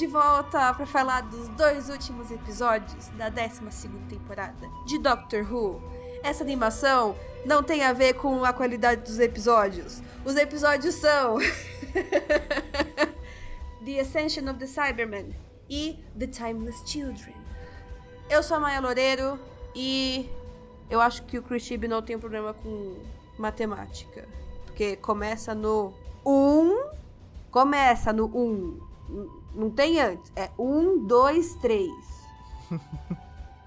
De volta para falar dos dois últimos episódios da 12 temporada de Doctor Who. Essa animação não tem a ver com a qualidade dos episódios. Os episódios são The Ascension of the Cybermen e The Timeless Children. Eu sou a Maia Loureiro e eu acho que o Chris não tem problema com matemática. Porque começa no 1. Começa no 1. N- Não tem antes. É 1, 2, 3.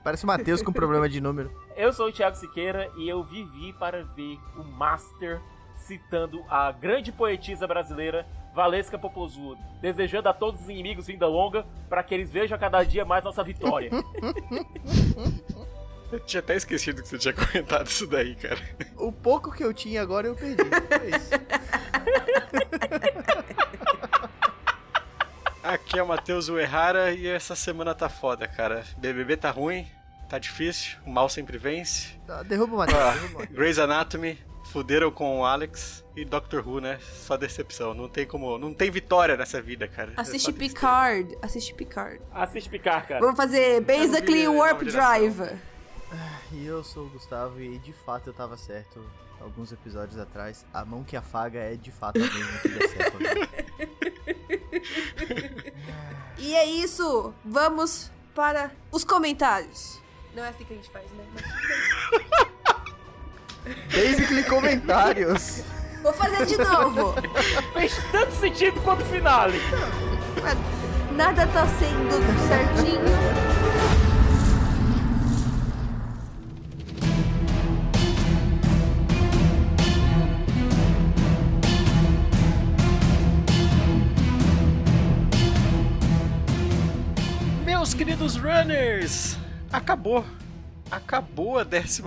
Parece o Matheus com problema de número. Eu sou o Thiago Siqueira e eu vivi para ver o Master citando a grande poetisa brasileira Valesca Popozuda, desejando a todos os inimigos vinda longa para que eles vejam a cada dia mais nossa vitória. Eu tinha até esquecido que você tinha comentado isso daí, cara. O pouco que eu tinha agora eu perdi. É isso. Aqui é o Matheus Uehara e essa semana tá foda, cara. BBB tá ruim, tá difícil, o mal sempre vence. Tá, Derruba o Matheus. Ah, derruba o Matheus. Grey's Anatomy, fuderam com o Alex e Doctor Who, né? Só decepção. Não tem como. Não tem vitória nessa vida, cara. É Assiste tristeza. Picard. Assiste Picard. Assiste Picar, cara. Vamos fazer basically Warp. Drive. E eu sou o Gustavo e de fato eu tava certo alguns episódios atrás. A mão que afaga é de fato a mesma que dá certo. E é isso. Vamos para os comentários. Não é assim que a gente faz, né? Basically comentários. Vou fazer de novo. Fez tanto sentido quanto o finale. Nada tá sendo certinho. Meus queridos runners, acabou. Acabou a 12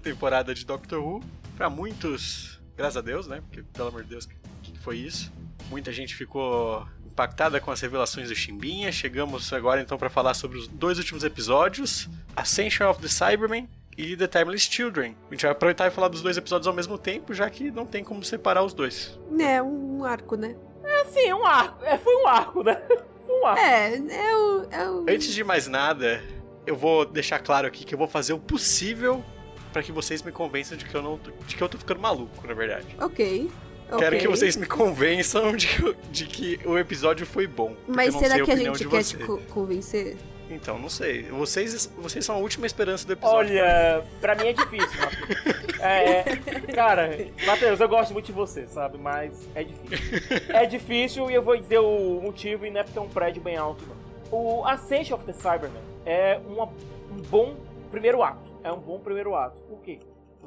temporada de Doctor Who. Pra muitos, graças a Deus, né? Porque, pelo amor de Deus, o que foi isso? Muita gente ficou impactada com as revelações do Chimbinha. Chegamos agora então pra falar sobre os dois últimos episódios: Ascension of the Cybermen e The Timeless Children. A gente vai aproveitar e falar dos dois episódios ao mesmo tempo, já que não tem como separar os dois. É, um arco, né? Assim, um arco. É, foi um arco, né? Um arco. É, é o. É. Antes de mais nada, eu vou deixar claro aqui que eu vou fazer o possível pra que vocês me convençam de que eu não tô- de que eu tô ficando maluco, na verdade. Ok. Quero ok. que vocês me convençam de que, eu- de que o episódio foi bom. Mas eu será que a gente quer vocês. te co- convencer? Então, não sei. Vocês, vocês são a última esperança do episódio. Olha, pra mim é difícil, Matheus. É, cara, Matheus, eu gosto muito de você, sabe? Mas é difícil. É difícil e eu vou dizer o motivo e não é porque é um prédio bem alto, não. O Ascension of the Cybermen é uma- um bom primeiro ato. É um bom primeiro ato. Por quê?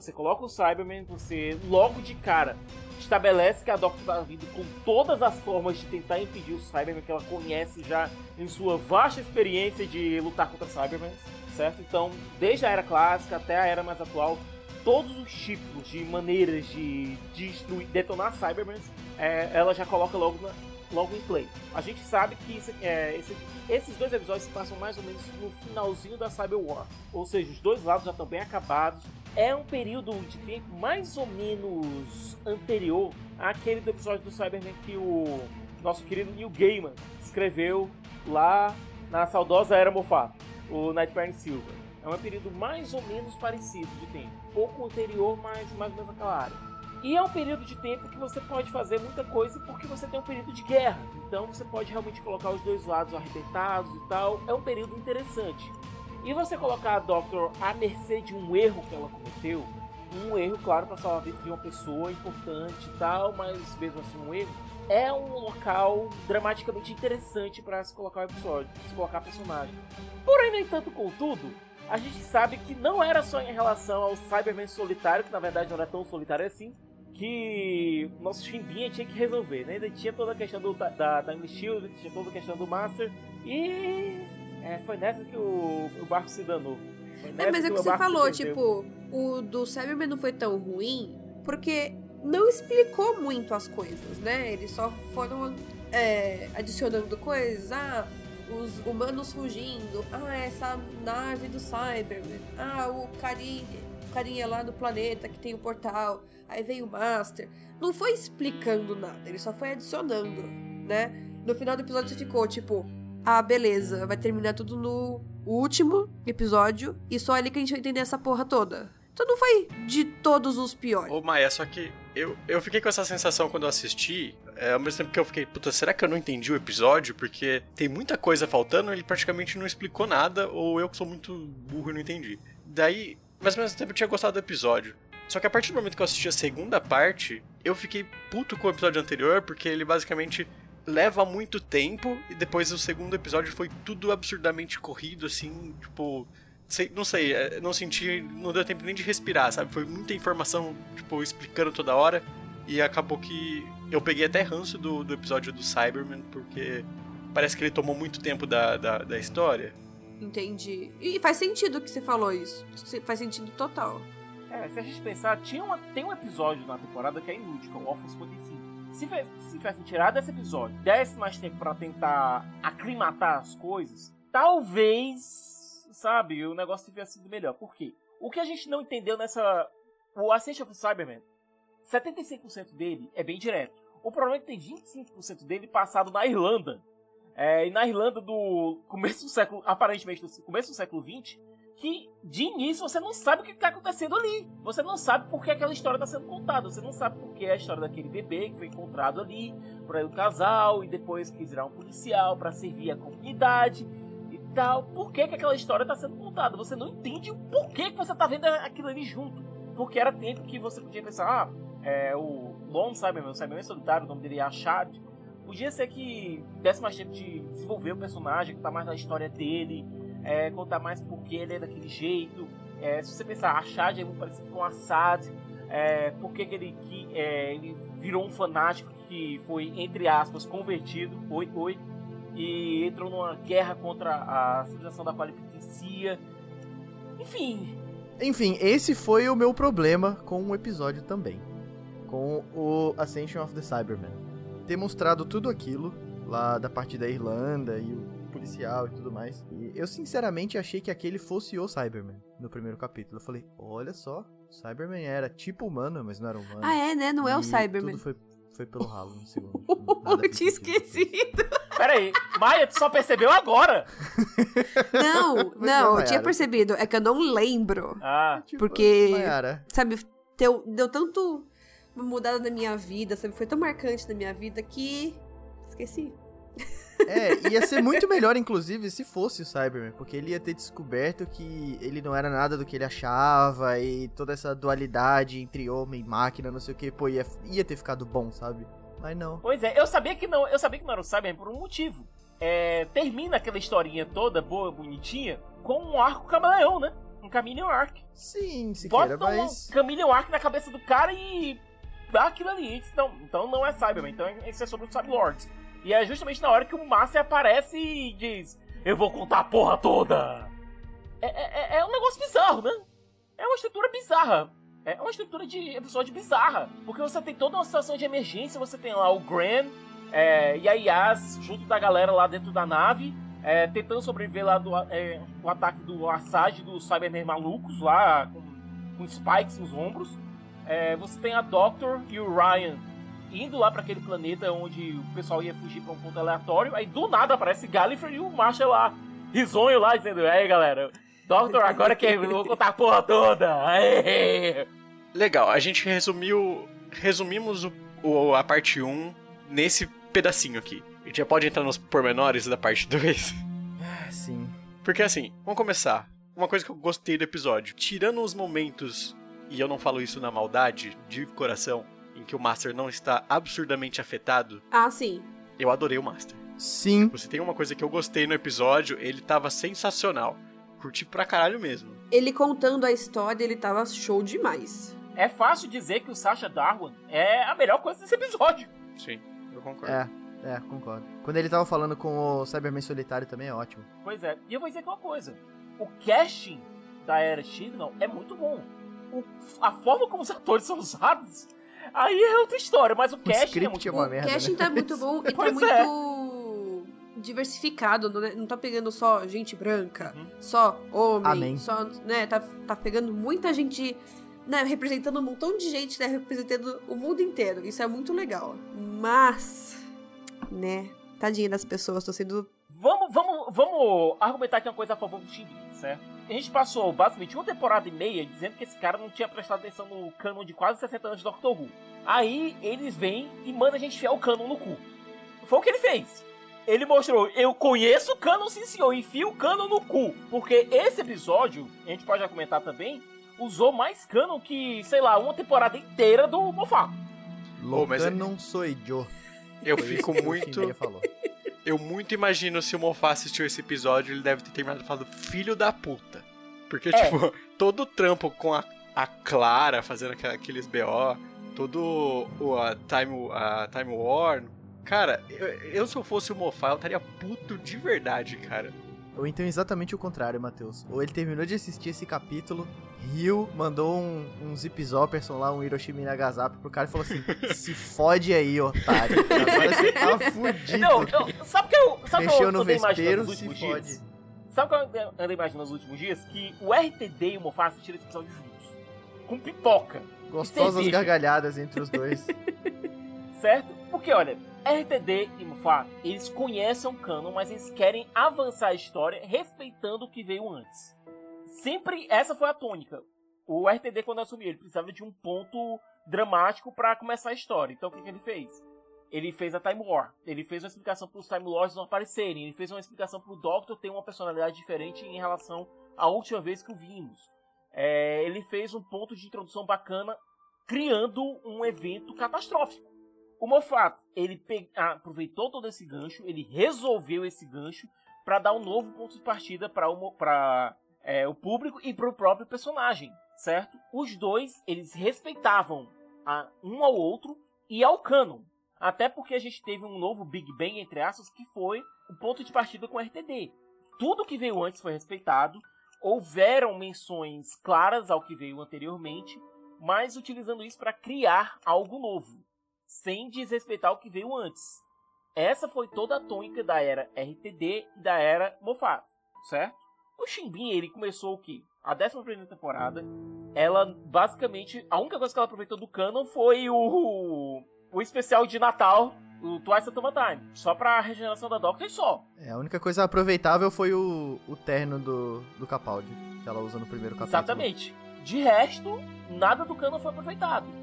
Você coloca o Cyberman, você logo de cara estabelece que a Doctor tá vindo com todas as formas de tentar impedir o Cyberman que ela conhece já em sua vasta experiência de lutar contra Cybermen, certo? Então, desde a era clássica até a era mais atual, todos os tipos de maneiras de destruir, detonar Cybermen, é, ela já coloca logo, na- logo em play. A gente sabe que isso- é, esse- esses dois episódios se passam mais ou menos no finalzinho da Cyber War, ou seja, os dois lados já estão bem acabados. É um período de tempo mais ou menos anterior àquele do episódio do Cyberman que o nosso querido Neil Gaiman escreveu lá na saudosa Era Moffat, o Nightmare in Silver. É um período mais ou menos parecido de tempo, pouco anterior, mas mais ou menos naquela área. E é um período de tempo que você pode fazer muita coisa porque você tem um período de guerra. Então você pode realmente colocar os dois lados arrebentados e tal. É um período interessante. E você colocar a Doctor à mercê de um erro que ela cometeu, um erro, claro, para salvar a vida de uma pessoa importante e tal, mas mesmo assim um erro, é um local dramaticamente interessante para se colocar o episódio, se colocar a personagem. Porém, no entanto, contudo, a gente sabe que não era só em relação ao Cyberman solitário, que na verdade não era tão solitário assim, que nosso Chimbinha tinha que resolver, né? Ainda tinha toda a questão do, da Time Shield, tinha toda a questão do Master, e é, foi nessa que o, o barco se danou. É, mas é o que o você falou, tipo, o do Cyberman não foi tão ruim porque não explicou muito as coisas, né? Eles só foram é, adicionando coisas. Ah, os humanos fugindo. Ah, essa nave do Cyberman. Ah, o carinha, o carinha lá do planeta que tem o portal. Aí veio o Master. Não foi explicando nada, ele só foi adicionando, né? No final do episódio você ficou tipo, ah, beleza, vai terminar tudo no último episódio e só ali que a gente vai entender essa porra toda. Então não foi de todos os piores. Ô Maia, só que eu, eu fiquei com essa sensação quando eu assisti, é, ao mesmo tempo que eu fiquei, puta, será que eu não entendi o episódio? Porque tem muita coisa faltando, ele praticamente não explicou nada, ou eu que sou muito burro e não entendi. Daí, mas ao mesmo tempo eu tinha gostado do episódio. Só que a partir do momento que eu assisti a segunda parte, eu fiquei puto com o episódio anterior, porque ele basicamente leva muito tempo, e depois o segundo episódio foi tudo absurdamente corrido, assim, tipo. sei- não sei, é, não senti. Não deu tempo nem de respirar, sabe? Foi muita informação, tipo, explicando toda hora. E acabou que eu peguei até ranço do, do episódio do Cyberman, porque parece que ele tomou muito tempo da, da, da história. Entendi. E faz sentido que você falou isso. Faz sentido total. É, se a gente pensar, tinha uma, tem um episódio na temporada que é inútil, que é o Orphans 55. Se, tivesse tirado esse episódio, desse mais tempo pra tentar aclimatar as coisas, talvez, sabe, o negócio tivesse sido melhor. Por quê? O que a gente não entendeu nessa. O Ascension of Cyberman, 75% dele é bem direto. O problema é que tem 25% dele passado na Irlanda. É, e na Irlanda do começo do século, aparentemente do começo do século 20, que de início você não sabe o que está acontecendo ali. Você não sabe por que aquela história está sendo contada. Você não sabe por que é a história daquele bebê que foi encontrado ali, por aí o casal, e depois quis virar um policial para servir a comunidade e tal. Por que, que aquela história está sendo contada? Você não entende o porquê que você está vendo aquilo ali junto. Porque era tempo que você podia pensar, ah, é, o Lone Cyberman, o Cyberman solitário, o nome dele é Achad. Podia ser que desse mais tempo de desenvolver o personagem, contar mais da história dele, é, contar mais porque ele é daquele jeito. É, se você pensar, Achad é muito parecido com Assad, é, por que que ele, que, é, ele virou um fanático que foi, entre aspas, convertido, oi, oi, e entrou numa guerra contra a civilização da pertencia. Enfim, Enfim, esse foi o meu problema com o episódio também. Com o Ascension of the Cybermen. Ter mostrado tudo aquilo lá da parte da Irlanda e o policial e tudo mais. E eu sinceramente achei que aquele fosse o Cyberman no primeiro capítulo. Eu falei, olha só, Cyberman era tipo humano, mas não era humano. Ah, é, né? Não é o E Cyberman. Tudo foi, foi pelo ralo no segundo. Eu tinha esquecido. peraí, Maia, tu só percebeu agora? Não, não, é, eu tinha percebido. É que eu não lembro. Ah, Tipo, Porque- Mayara, Sabe, deu, deu tanto uma mudada na minha vida, sabe? Foi tão marcante na minha vida que. Esqueci. É, ia ser muito melhor, inclusive, se fosse o Cyberman, porque ele ia ter descoberto que ele não era nada do que ele achava e toda essa dualidade entre homem e máquina, não sei o que, pô, ia, ia ter ficado bom, sabe? Mas não. Pois é, eu sabia que não, eu sabia que não era o Cyberman por um motivo. É, termina aquela historinha toda boa, bonitinha, com um arco camaleão, né? Um Chameleon Arc. Sim, Bota Siqueira, mas. um Chameleon Arc na cabeça do cara e dá aquilo ali. Então, então não é Cyberman, então isso é sobre o Cyberlords. E é justamente na hora que o Master aparece e diz: Eu vou contar a porra toda! É, é, é- é um negócio bizarro, né? É uma estrutura bizarra. É uma estrutura de episódio bizarra. Porque você tem toda uma situação de emergência, você tem lá o Gran é, e a Yas junto da galera lá dentro da nave, é, tentando sobreviver lá do é, o ataque do Assad dos Cybermen malucos lá, com, com spikes nos ombros. É, você tem a Doctor e o Ryan indo lá para aquele planeta onde o pessoal ia fugir para um ponto aleatório. Aí do nada aparece Gallifrey e o Marshall lá, risonho lá, dizendo: Aí galera, Doctor, agora que eu vou contar a porra toda. Aê! Legal, a gente resumiu. Resumimos o, o- a parte 1 nesse pedacinho aqui. A gente já pode entrar nos pormenores da parte 2. Ah, Sim. Porque assim, vamos começar. Uma coisa que eu gostei do episódio. Tirando os momentos, e eu não falo isso na maldade, de coração, em que o Master não está absurdamente afetado, Ah, sim. eu adorei o Master. Sim. Você tem uma coisa que eu gostei no episódio, ele tava sensacional. Curti pra caralho mesmo. Ele contando a história, ele tava show demais. é fácil dizer que o Sasha Darwin é a melhor coisa desse episódio. Sim, eu concordo. É, é, concordo. Quando ele tava falando com o Cyberman Solitário também é ótimo. Pois é, e eu vou dizer aqui uma coisa: o casting da era Signal é muito bom. O- a forma como os atores são usados, aí é outra história, mas o O casting é muito é bom. uma O merda. casting né? tá muito bom e tá Pois muito é. diversificado, não é- não tá pegando só gente branca, Uhum. só homem, Amém. só, né, tá, tá pegando muita gente, né, representando um montão de gente, né, representando o mundo inteiro. Isso é muito legal. Mas, né, tadinha das pessoas, tô sendo Vamos, vamos, vamos argumentar aqui uma coisa a favor do Shinji, certo? A gente passou basicamente uma temporada e meia dizendo que esse cara não tinha prestado atenção no canon de quase 60 anos de Doctor Who. Aí eles vêm e mandam a gente enfiar o canon no cu. Foi o que ele fez. Ele mostrou, eu conheço o canon sim senhor, enfia o canon no cu. Porque esse episódio, a gente pode já comentar também, usou mais canon que, sei lá, uma temporada inteira do Moffat. Ô, mas é- Locanon sou eu. Eu fico muito. Eu muito imagino se o Moffat assistiu esse episódio, ele deve ter terminado falando filho da puta. Porque, É. tipo, todo o trampo com a, a Clara fazendo aqueles BO, todo o a Time, a Time War. Cara, eu, eu se eu fosse o Moffat, eu estaria puto de verdade, cara. Ou então exatamente o contrário, Matheus. Ou ele terminou de assistir esse capítulo, riu, mandou um, um zip zopperson lá, um Hiroshima e Nagasaki pro cara e falou assim: se fode aí, otário. Agora você tá fudido. Não, eu, sabe o que eu, sabe o que Mexeu eu no vespeiro, se fode. dias? Sabe o que eu andei imaginando nos últimos dias? Que o RTD e o Moffat assistiram esse episódio juntos. Com pipoca, Gostosas gargalhadas entre os dois. certo? Porque, olha, RTD e Moffat, eles conhecem o canon, mas eles querem avançar a história respeitando o que veio antes. Sempre essa foi a tônica. O RTD, quando assumiu, ele precisava de um ponto dramático pra começar a história. Então, o que, que ele fez? Ele fez a Time War. Ele fez uma explicação para os Time Lords não aparecerem. Ele fez uma explicação para o Doctor ter uma personalidade diferente em relação à última vez que o vimos. É, ele fez um ponto de introdução bacana, criando um evento catastrófico. O Moffat, ele pe- ah, aproveitou todo esse gancho, ele resolveu esse gancho para dar um novo ponto de partida para o, é, o público e para o próprio personagem, certo? Os dois, eles respeitavam a, um ao outro e ao canon. Até porque a gente teve um novo Big Bang, entre aspas, que foi o ponto de partida com o RTD. Tudo que veio antes foi respeitado, houveram menções claras ao que veio anteriormente, mas utilizando isso para criar algo novo, sem desrespeitar o que veio antes. Essa foi toda a tônica da era RTD e da era Moffat, certo? O Shimbin, ele começou o quê? A 11 temporada, ela basicamente, a única coisa que ela aproveitou do canon foi o, o especial de Natal, o Twice a Toma Time, só pra regeneração da Doctor e só. É, a única coisa aproveitável foi o, o terno do, do Capaldi, que ela usa no primeiro capítulo. Exatamente. De resto, nada do canon foi aproveitado.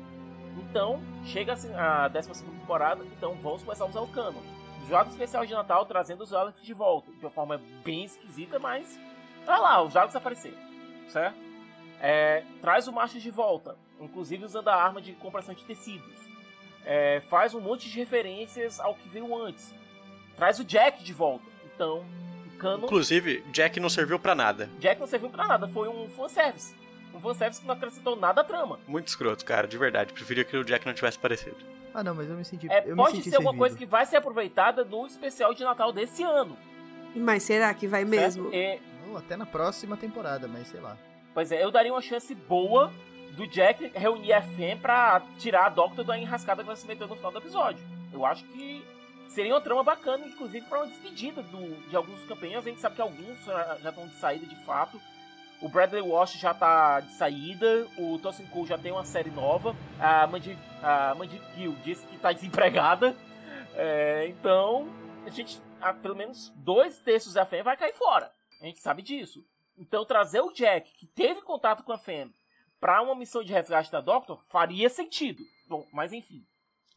Então, chega assim, a 12 temporada, então vamos começar a usar o canon. Jogo especial de Natal trazendo os Daleks de volta. De uma forma bem esquisita, mas tá lá, os Daleks apareceram, certo? É, traz o Macho de volta, inclusive usando a arma de compressão de tecidos. É, faz um monte de referências ao que veio antes. Traz o Jack de volta. Então, o canon Inclusive, Jack não serviu pra nada. Jack não serviu pra nada, foi um fanservice. Um fanservice que não acrescentou nada à trama. Muito escroto, cara, de verdade. Preferia que o Jack não tivesse aparecido. Ah, não, mas eu me senti. É, eu me pode senti ser servido. coisa que vai ser aproveitada no especial de Natal desse ano. Mas será que vai mesmo? certo? É, Ou até na próxima temporada, mas sei lá. pois é, eu daria uma chance boa do Jack reunir a Fem pra tirar a Doctor da enrascada que vai se meter no final do episódio. Eu acho que seria uma trama bacana, inclusive pra uma despedida do, de alguns campeões. A gente sabe que alguns já estão de saída de fato. O Bradley Walsh já tá de saída, o Tosin Cole já tem uma série nova, a Mandy, a Mandy Gill disse que tá desempregada. É, então, a gente, ah, pelo menos dois terços da Fem vai cair fora. A gente sabe disso. Então, trazer o Jack, que teve contato com a Fem, pra uma missão de resgate da Doctor, faria sentido. Bom, mas enfim.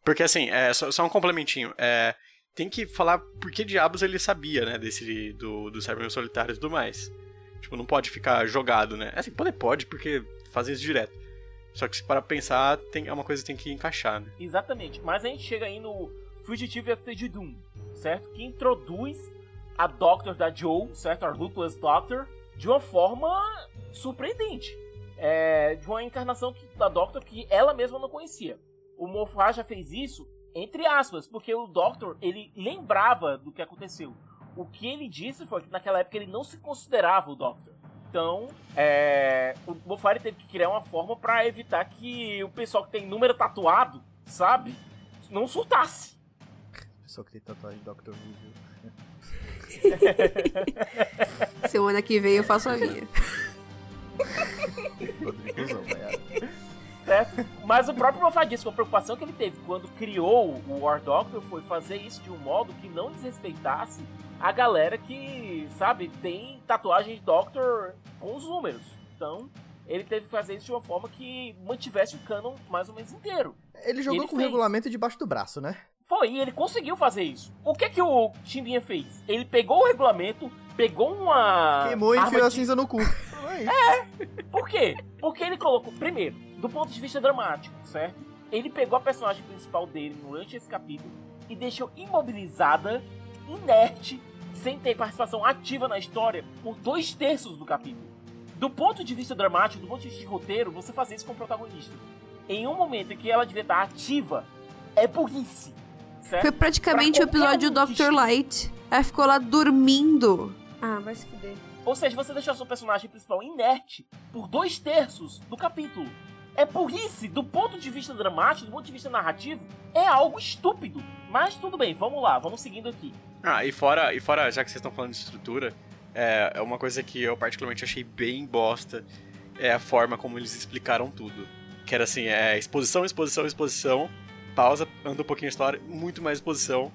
Porque assim, é, só, só um complementinho. É, tem que falar por que diabos ele sabia, né, desse do, do Cybermen Solitários e tudo mais. Tipo, não pode ficar jogado, né? Assim, pode, pode, porque fazem isso direto. Só que se para pensar, tem, é uma coisa que tem que encaixar, né? Exatamente. Mas a gente chega aí no Fugitive After Doom, certo? Que introduz a Doctor da Joe, certo? A Ruthless Doctor, de uma forma surpreendente. é, de uma encarnação que, da Doctor que ela mesma não conhecia. O Moffat já fez isso, entre aspas, porque o Doctor, ele lembrava do que aconteceu. O que ele disse foi que naquela época ele não se considerava o Doctor. Então, é, o Moffat teve que criar uma forma para evitar que o pessoal que tem número tatuado, sabe, não surtasse. Pessoal que tem tatuagem de Doctor Who, viu? Semana que vem eu faço a minha. Certo? Mas o próprio Moffat disse que a preocupação que ele teve quando criou o War Doctor foi fazer isso de um modo que não desrespeitasse a galera que, sabe, tem tatuagem de Doctor com os números. Então, ele teve que fazer isso de uma forma que mantivesse o canon mais ou menos inteiro. Ele jogou Ele com o regulamento debaixo do braço, né? Foi, e ele conseguiu fazer isso. O que que o Chimbinha fez? Ele pegou o regulamento, pegou uma. Queimou e enfiou a de- cinza no cu. É. Por quê? Porque ele colocou, primeiro, do ponto de vista dramático, certo? Ele pegou a personagem principal dele durante esse capítulo e deixou imobilizada, inerte, sem ter participação ativa na história por dois terços do capítulo. Do ponto de vista dramático, do ponto de vista de roteiro, você fazer isso com o protagonista. Em um momento em que ela devia estar ativa, é burrice. Certo? Foi praticamente o Pra qualquer episódio que Dr. Light. Ela ficou lá dormindo. Ah, vai se fuder. Ou seja, você deixou seu personagem principal inerte por dois terços do capítulo. É burrice, do ponto de vista dramático, do ponto de vista narrativo, é algo estúpido. Mas tudo bem, vamos lá, vamos seguindo aqui. Ah, e fora, e fora já que vocês estão falando de estrutura, é, é uma coisa que eu particularmente achei bem bosta, é a forma como eles explicaram tudo. Que era assim, é exposição, exposição, exposição, pausa, anda um pouquinho a história, muito mais exposição,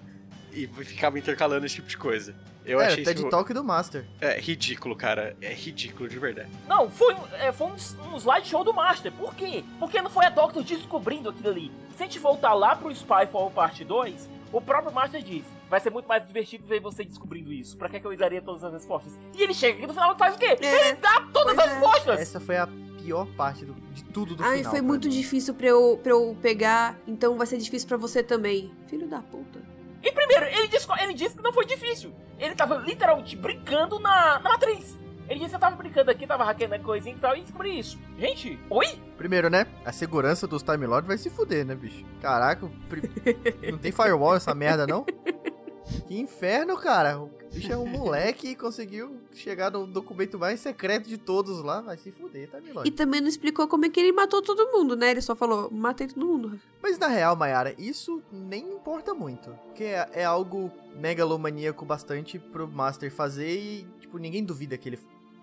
e ficava intercalando esse tipo de coisa. Eu Era achei TED isso Talk do Master. é, ridículo, cara. É ridículo, de verdade. Não, foi, um- é, foi um, um slideshow do Master. Por quê? Porque não foi a Doctor descobrindo aquilo ali. Se a gente voltar lá pro Spyfall Parte 2, o próprio Master disse: vai ser muito mais divertido ver você descobrindo isso. Pra que, que eu daria todas as respostas? E ele chega aqui no final e faz o quê? É, ele dá todas pois as é. respostas! Essa foi a pior parte do- de tudo do Ai, final. foi pra muito mim. difícil pra eu, pra eu pegar, então vai ser difícil pra você também. Filho da puta. E primeiro, ele disse, ele disse que não foi difícil. Ele tava literalmente brincando na, na matriz. Ele disse que eu tava brincando aqui, tava hackeando coisinha e tal, e descobri isso. Gente, oi? Primeiro, né? A segurança dos Time Lords vai se fuder, né, bicho? Caraca, pri- não tem firewall essa merda, não? Que inferno, cara. O bicho é um moleque e conseguiu chegar no documento mais secreto de todos lá. Vai se fuder, Time Lord. E também não explicou como é que ele matou todo mundo, né? Ele só falou, matei todo mundo. Mas na real, Mayara, isso nem importa muito. Porque é, é algo megalomaníaco bastante pro Master fazer e, tipo, ninguém duvida que ele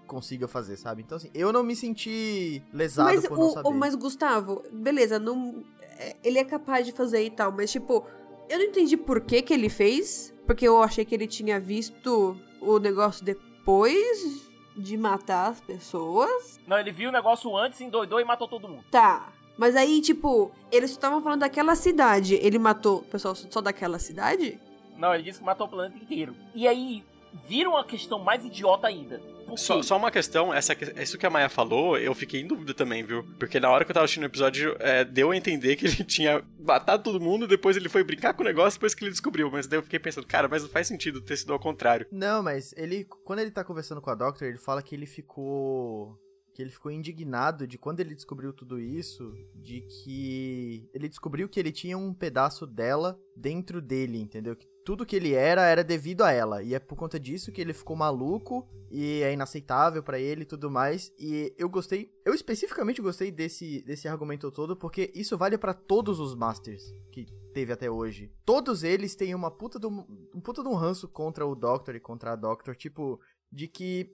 consiga fazer, sabe? Então, assim, eu não me senti lesado mas, por não o, saber. o- mas Gustavo, beleza, não, é, ele é capaz de fazer e tal, mas tipo, eu não entendi por que que ele fez, porque eu achei que ele tinha visto o negócio depois de matar as pessoas. Não, ele viu o negócio antes, endoidou e matou todo mundo. Tá. Mas aí, tipo, eles estavam falando daquela cidade. Ele matou o pessoal só daquela cidade? Não, ele disse que matou o planeta inteiro. E aí, vira uma questão mais idiota ainda. Só, só uma questão, essa, isso que a Maia falou, eu fiquei em dúvida também, viu? Porque na hora que eu tava assistindo o episódio, é, deu a entender que ele tinha matado todo mundo, depois ele foi brincar com o negócio, depois que ele descobriu. Mas daí eu fiquei pensando, cara, mas não faz sentido ter sido ao contrário. Não, mas ele, quando ele tá conversando com a Doctor, ele fala que ele ficou. Que ele ficou indignado de quando ele descobriu tudo isso, de que ele descobriu que ele tinha um pedaço dela dentro dele, entendeu? Que tudo que ele era era devido a ela. E é por conta disso que ele ficou maluco e é inaceitável pra ele e tudo mais. E eu gostei, eu especificamente gostei desse, desse argumento todo, porque isso vale pra todos os Masters que teve até hoje. Todos eles têm uma puta de um, um puta de um ranço contra o Doctor e contra a Doctor, tipo, de que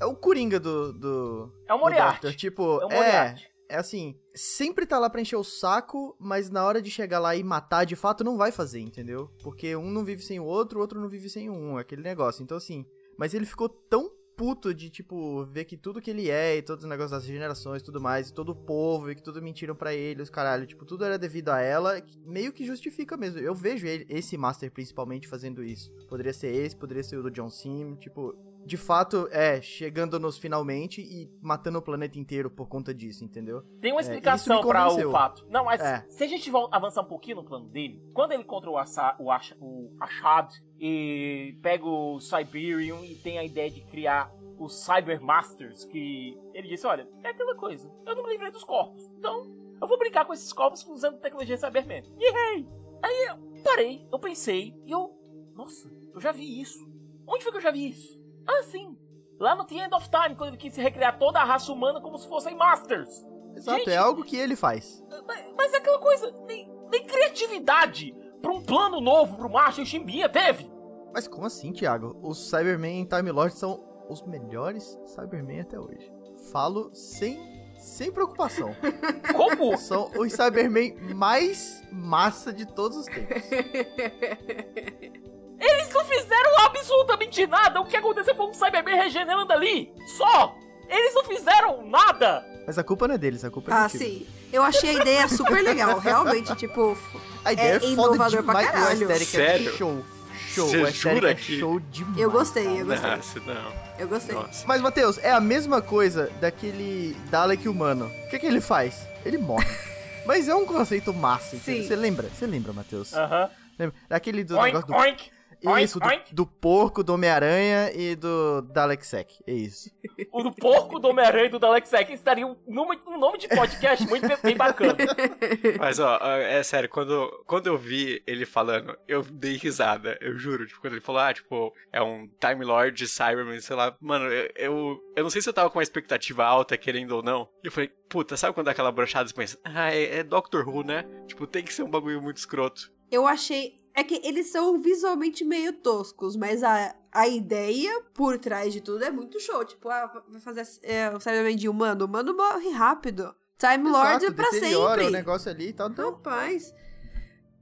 é o Coringa do, do, É o do Moriarty. Doctor, tipo, É o Moriarty. é assim, sempre tá lá pra encher o saco, mas na hora de chegar lá e matar de fato não vai fazer, entendeu? Porque um não vive sem o outro, o outro não vive sem um, aquele negócio. Então assim, mas ele ficou tão puto de, tipo, ver que tudo que ele é e todos os negócios das regenerações e tudo mais, e todo o povo e que tudo mentiram pra ele, os caralho, tipo, tudo era devido a ela, meio que justifica mesmo. Eu vejo ele, esse Master principalmente fazendo isso. Poderia ser esse, poderia ser o do John Sim, tipo, de fato, é, chegando nos finalmente e matando o planeta inteiro por conta disso, entendeu? Tem uma É, explicação me pra o fato. Não, mas É. se a gente avançar um pouquinho no plano dele, quando ele encontra o, Assa, o, Ash, o Ashad e pega o Siberian e tem a ideia de criar os Cybermasters, que ele disse, olha, é aquela coisa, eu não me livrei dos corpos, então eu vou brincar com esses corpos usando tecnologia Cyberman. Yay! Aí eu parei, eu pensei, e eu, nossa, eu já vi isso. Onde foi que eu já vi isso? Ah, sim, lá no The End of Time, quando ele quis recriar toda a raça humana como se fossem Masters. Exato, Gente, é algo que ele faz. Mas, mas é aquela coisa, nem, nem criatividade pra um plano novo pro Marshall Chimbinha teve. Mas como assim, Thiago? Os Cybermen em Time Lord são os melhores Cybermen até hoje. Falo sem, sem preocupação. Como? São os Cybermen mais massa de todos os tempos. Eles não fizeram absolutamente nada. O que aconteceu foi um Cyberman regenerando ali. Só. Eles não fizeram nada. Mas a culpa não é deles, a culpa é Ah, sim. Eu achei a ideia super legal. Realmente, tipo, A ideia é, É foda inovador pra caralho. O é Sério? show. Show. Você jura é que- show demais. eu gostei, eu gostei. Nossa, não. Eu gostei. Nossa. Mas, Matheus, é a mesma coisa daquele Dalek humano. O que, que ele faz? Ele morre. Mas é um conceito massa, entendeu? Sim. Você lembra? Você lembra, Matheus? Aham. Lembra? Daquele do Oink, negócio do... oink. Oink, Isso, do, oink. do porco, do Homem-Aranha e do Dalek Sec. É isso. O do porco do Homem-Aranha e do Dalek Sec estaria um nome, um nome de podcast muito bem- bem bacana. Mas, ó, é sério, quando, quando eu vi ele falando, eu dei risada, eu juro. Tipo, quando ele falou, ah, tipo, é um Time Lord Cyberman, sei lá. Mano, eu, eu, eu não sei se eu tava com uma expectativa alta, querendo ou não. E eu falei, puta, sabe quando dá aquela brochada e você pensa, ah, é, é Doctor Who, né? Tipo, tem que ser um bagulho muito escroto. Eu achei. É que eles são visualmente meio toscos, mas a, a ideia por trás de tudo é muito show. Tipo, ah, vai fazer é, o Cyberman de humano. O humano morre rápido. Time Lord é Exato, pra deteriora sempre. o negócio ali e tal. Então, Rapaz.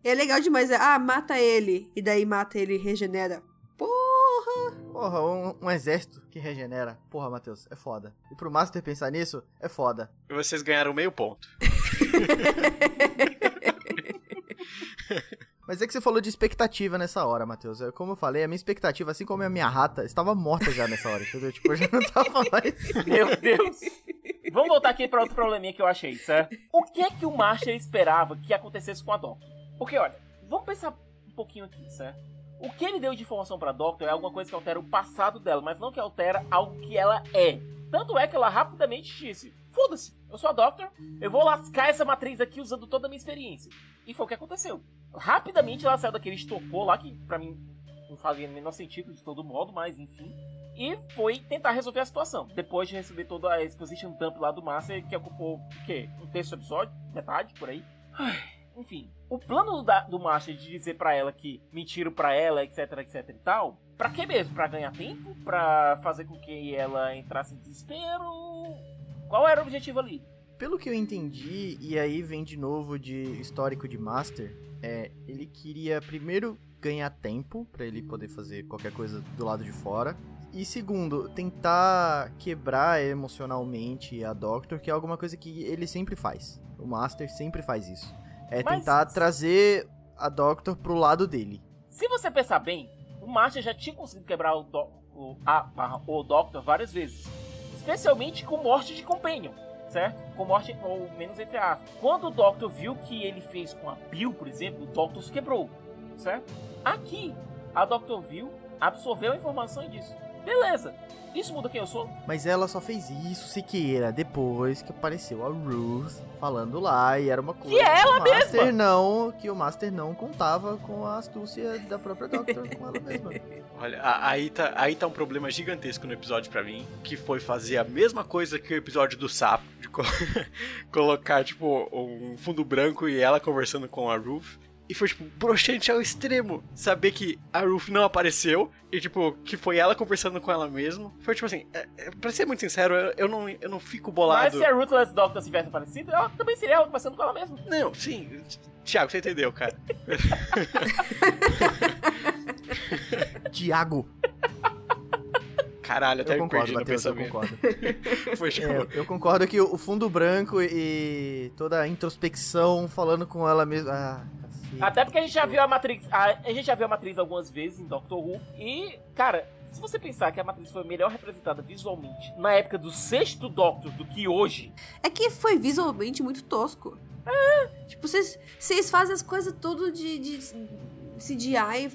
É legal demais. é, Ah, mata ele. E daí mata ele e regenera. Porra! porra, um, um exército que regenera. Porra, Matheus, é foda. E pro Master pensar nisso, é foda. E vocês ganharam meio ponto. Mas é que você falou de expectativa nessa hora, Matheus. É, Como eu falei, a minha expectativa, assim como a minha rata, estava morta já nessa hora, entendeu? Tipo, eu já não tava mais. Meu Deus. Vamos voltar aqui pra outro probleminha que eu achei, certo? O que é que o Marshall esperava que acontecesse com a Doctor? Porque, olha, vamos pensar um pouquinho aqui, certo? O que ele deu de informação pra Doctor é alguma coisa que altera o passado dela, mas não que altera algo que ela é. Tanto é que ela rapidamente disse: Foda-se, eu sou a Doctor, eu vou lascar essa matriz aqui usando toda a minha experiência. E foi o que aconteceu. Rapidamente ela saiu daquele estopor lá, que pra mim não fazia o menor sentido de todo modo, mas enfim. E foi tentar resolver a situação. Depois de receber toda a exposition dump lá do Master, que ocupou o quê? Um terço do episódio? Metade, por aí? Enfim, o plano da- do Master de dizer pra ela que mentiram pra ela, etc, etc e tal, pra que mesmo? Pra ganhar tempo? Pra fazer com que ela entrasse em desespero? Qual era o objetivo ali? Pelo que eu entendi, e aí vem de novo de histórico de Master, é, ele queria primeiro ganhar tempo pra ele poder fazer qualquer coisa do lado de fora. E segundo, tentar quebrar emocionalmente a Doctor, que é alguma coisa que ele sempre faz. O Master sempre faz isso. É Mas- tentar trazer a Doctor pro lado dele. Se você pensar bem, o Master já tinha conseguido quebrar o, do, o, a, o Doctor várias vezes. Especialmente com morte de Companion, certo? Com morte, ou menos entre aspas. Quando o Doctor viu que ele fez com a Bill, por exemplo, o Doctor se quebrou, certo? Aqui, a Doctor viu, absorveu a informação e disse: Beleza, isso muda quem eu sou? Mas ela só fez isso, Siqueira, depois que apareceu a Ruth falando lá e era uma coisa Que é ela o Master mesma! não, que o Master não contava com a astúcia da própria Doctor com ela mesma. Olha, aí tá, aí tá um problema gigantesco no episódio pra mim, que foi fazer a mesma coisa que o episódio do sapo, de co- colocar, tipo, um fundo branco e ela conversando com a Ruth. E foi, tipo, broxante ao extremo saber que a Ruth não apareceu e, tipo, que foi ela conversando com ela mesma. Foi, tipo assim, é, é, pra ser muito sincero, eu, eu não, eu não fico Mas bolado. se a Ruthless Doctor tivesse aparecido, ela também seria ela conversando com ela mesma. Não, sim, Thiago, você entendeu, cara. Tiago, Caralho, até eu concordo, Matheus, eu concordo. Foi, tipo, É, eu concordo que o fundo branco e toda a introspecção falando com ela mesma. Ah, cacete. Até porque a gente já viu a Matrix. A, a gente já viu a Matrix algumas vezes em Doctor Who. E, cara, se você pensar que a Matrix foi melhor representada visualmente na época do sexto Doctor do que hoje, É que foi visualmente muito tosco. É. Tipo, vocês vocês fazem as coisas tudo de, de CGI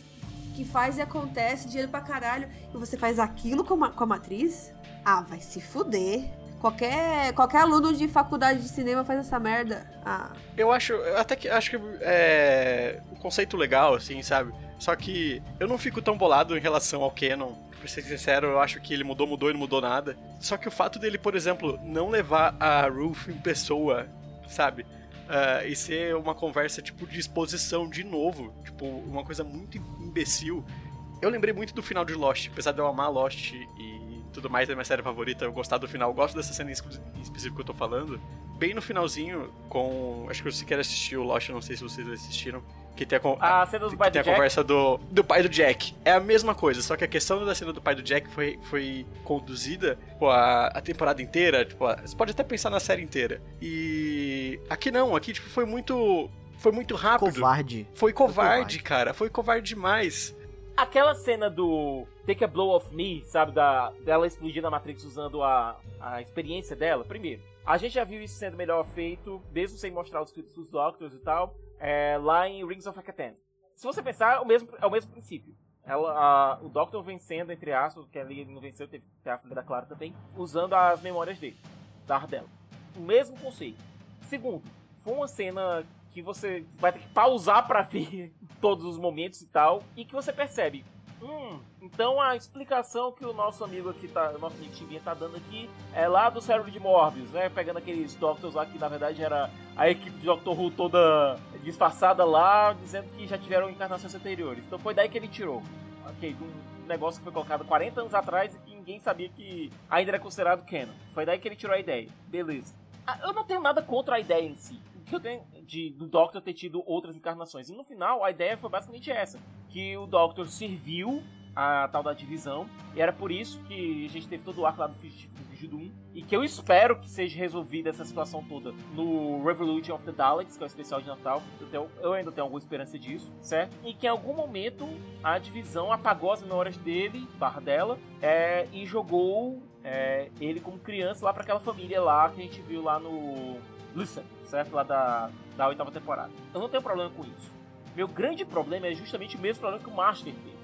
que faz e acontece, dinheiro pra caralho, e você faz aquilo com a, com a matriz? Ah, vai se fuder. Qualquer, qualquer aluno de faculdade de cinema faz essa merda. Ah, Eu acho, até que acho que é um conceito legal, assim, sabe? Só que eu não fico tão bolado em relação ao Canon. Pra ser sincero, eu acho que ele mudou, mudou e não mudou nada. Só que o fato dele, por exemplo, não levar a Ruth em pessoa, sabe? Ah, e ser uma conversa, tipo, de exposição de novo. Tipo, uma coisa muito imbecil. Eu lembrei muito do final de Lost, apesar de eu amar Lost e tudo mais da minha série favorita, eu gostar do final, eu gosto dessa cena em específico que eu tô falando. Bem no finalzinho, com. Acho que você quer assistir o Lost, não sei se vocês assistiram. Que tem a, con- A cena do que pai tem do a Jack? conversa do, do pai do Jack. É a mesma coisa, só que a questão da cena do pai do Jack foi, foi conduzida tipo, a, a temporada inteira. Tipo, a- você pode até pensar na série inteira. E aqui não, aqui tipo, foi muito. Foi muito rápido. Covarde. Foi covarde, covarde. cara. Foi covarde demais. Aquela cena do Take a Blow of Me, sabe? Da, dela explodir na Matrix usando a, a experiência dela. Primeiro, a gente já viu isso sendo melhor feito, mesmo sem mostrar os, os Doctors e tal, é, lá em Rings of Akaten. Se você pensar, é o mesmo, é o mesmo princípio. Ela, a- o Doctor vencendo, entre aspas, que ali ele não venceu, teve a filha da Clara também, usando as memórias dele, da Ardella. O mesmo conceito. Segundo, foi uma cena que você vai ter que pausar pra ver todos os momentos e tal, e que você percebe. Hum, então a explicação que o nosso amigo aqui tá, o nosso amigo tá dando aqui é lá do cérebro de Morbius, né? Pegando aqueles Doctors lá que na verdade era a equipe de Doctor Who toda disfarçada lá, dizendo que já tiveram encarnações anteriores. Então foi daí que ele tirou. Ok, de um negócio que foi colocado 40 anos atrás e que ninguém sabia que ainda era considerado canon. Foi daí que ele tirou a ideia. Beleza. Ah, Eu não tenho nada contra a ideia em si. O que eu tenho de, do Doctor ter tido outras encarnações. E no final, a ideia foi basicamente essa: que o Doctor serviu a tal da divisão, e era por isso que a gente teve todo o arco lá do 1, e que eu espero que seja resolvida essa situação toda no Revolution of the Daleks, que é o especial de Natal. Eu, tenho- eu ainda tenho alguma esperança disso, certo? E que em algum momento a divisão apagou as memórias dele, barra dela, é, e jogou é, ele como criança lá pra aquela família lá que a gente viu lá no Listen, certo? Lá da, da oitava temporada. Eu não tenho problema com isso. Meu grande problema é justamente o mesmo problema que o Master teve.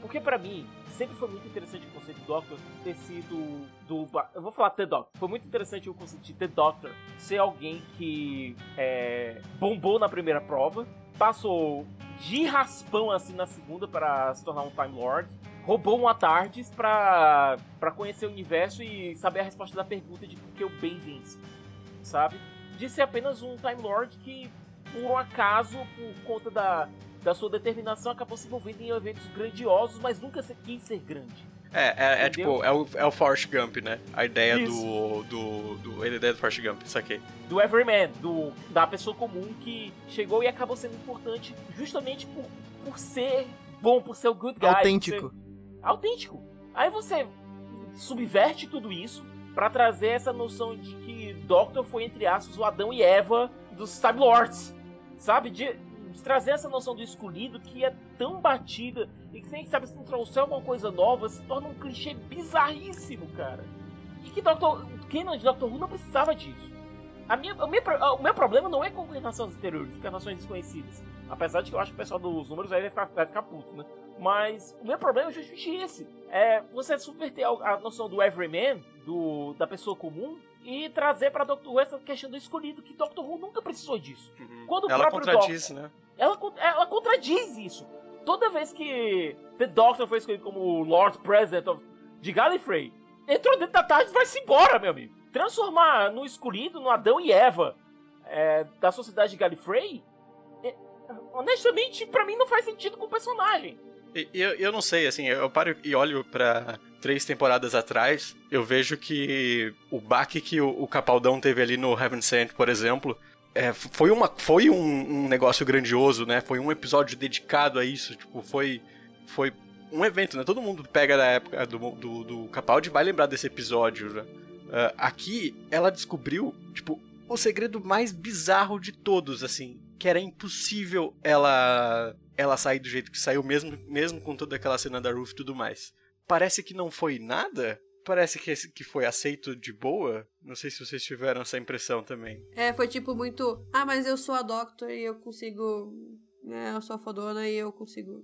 Porque pra mim, sempre foi muito interessante o conceito do Doctor ter sido do... Eu vou falar The Doctor. Foi muito interessante o conceito de The Doctor ser alguém que é, bombou na primeira prova, passou de raspão assim na segunda para se tornar um Time Lord, roubou uma Tardes pra, pra conhecer o universo e saber a resposta da pergunta de por que o bem vence, sabe? De ser apenas um Time Lord que, por um acaso, por conta da, da sua determinação, acabou se envolvendo em eventos grandiosos, mas nunca se- quis ser grande. É, é, é tipo, é o, é o Forrest Gump, né? A ideia do, do, do. A ideia do Forrest Gump, saquei. do Everyman, do, da pessoa comum que chegou e acabou sendo importante justamente por, por ser bom, por ser o good guy. Autêntico. ser autêntico. Aí você subverte tudo isso pra trazer essa noção de que Doctor foi, entre aspas, o Adão e Eva dos Time Lords. Sabe? De, de trazer essa noção do escolhido que é tão batida e que, sem sabe, se não trouxer alguma coisa nova, se torna um clichê bizarríssimo, cara. E que Doctor, Canon de Doctor Who não precisava disso. A minha, meu, pro- o meu problema não é com encarnações anteriores, encarnações desconhecidas. Apesar de que eu acho que o pessoal dos números aí vai ficar, vai ficar puto, né? Mas o meu problema é justamente esse. É você subverter a, a noção do everyman, do, da pessoa comum, e trazer pra Doctor Who essa questão do escolhido, que Doctor Who nunca precisou disso. Quando o Ela próprio contradiz, né? ela, con- ela contradiz isso. Toda vez que The Doctor foi escolhido como Lord President of, de Gallifrey, entrou dentro da tarde e vai-se embora, meu amigo. Transformar no escolhido, no Adão e Eva é, da sociedade de Gallifrey, é, honestamente, pra mim não faz sentido com o personagem. E- Eu, eu não sei, assim, eu paro e olho pra três temporadas atrás, eu vejo que o baque que o, o Capaldão teve ali no Heaven Sent, por exemplo, é, foi, uma, foi um, um negócio grandioso, né? Foi um episódio dedicado a isso, tipo, foi, foi um evento, né? Todo mundo pega da época do, do, do Capaldi e vai lembrar desse episódio, né? Ah, aqui, ela descobriu, tipo, o segredo mais bizarro de todos, assim, que era impossível ela ela sair do jeito que saiu, mesmo, mesmo com toda aquela cena da Ruth e tudo mais. Parece que não foi nada? Parece que, que foi aceito de boa? Não sei se vocês tiveram essa impressão também. É, foi tipo muito. Ah, mas eu sou a Doctor e eu consigo né, eu sou fodona e eu consigo.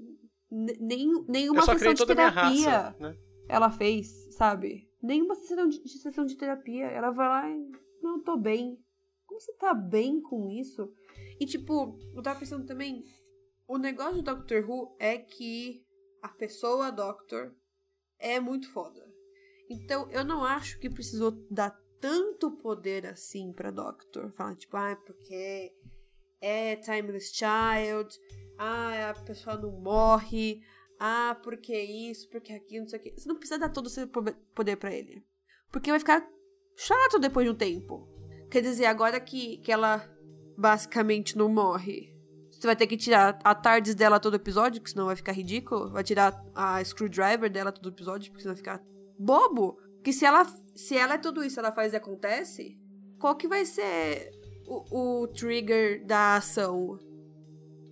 N- Nem, nenhuma sessão de a terapia raça, né? ela fez, sabe? Nenhuma sessão de, de sessão de terapia. Ela vai lá e. Não, tô bem. Como você tá bem com isso? E tipo, eu tava pensando também. O negócio do Doctor Who é que a pessoa Doctor é muito foda. Então eu não acho que precisou dar tanto poder assim pra Doctor. Falar tipo, ah, porque é Timeless Child, ah, a pessoa não morre, ah, porque isso, porque aquilo, não sei o que. Você não precisa dar todo esse po- poder pra ele. Porque vai ficar chato depois de um tempo. Quer dizer, agora que, que ela basicamente não morre, você vai ter que tirar a tardes dela todo episódio, porque senão vai ficar ridículo. Vai tirar a screwdriver dela todo episódio, porque senão vai ficar bobo. Porque se ela, se ela é tudo isso, ela faz e acontece, qual que vai ser o, o trigger da ação?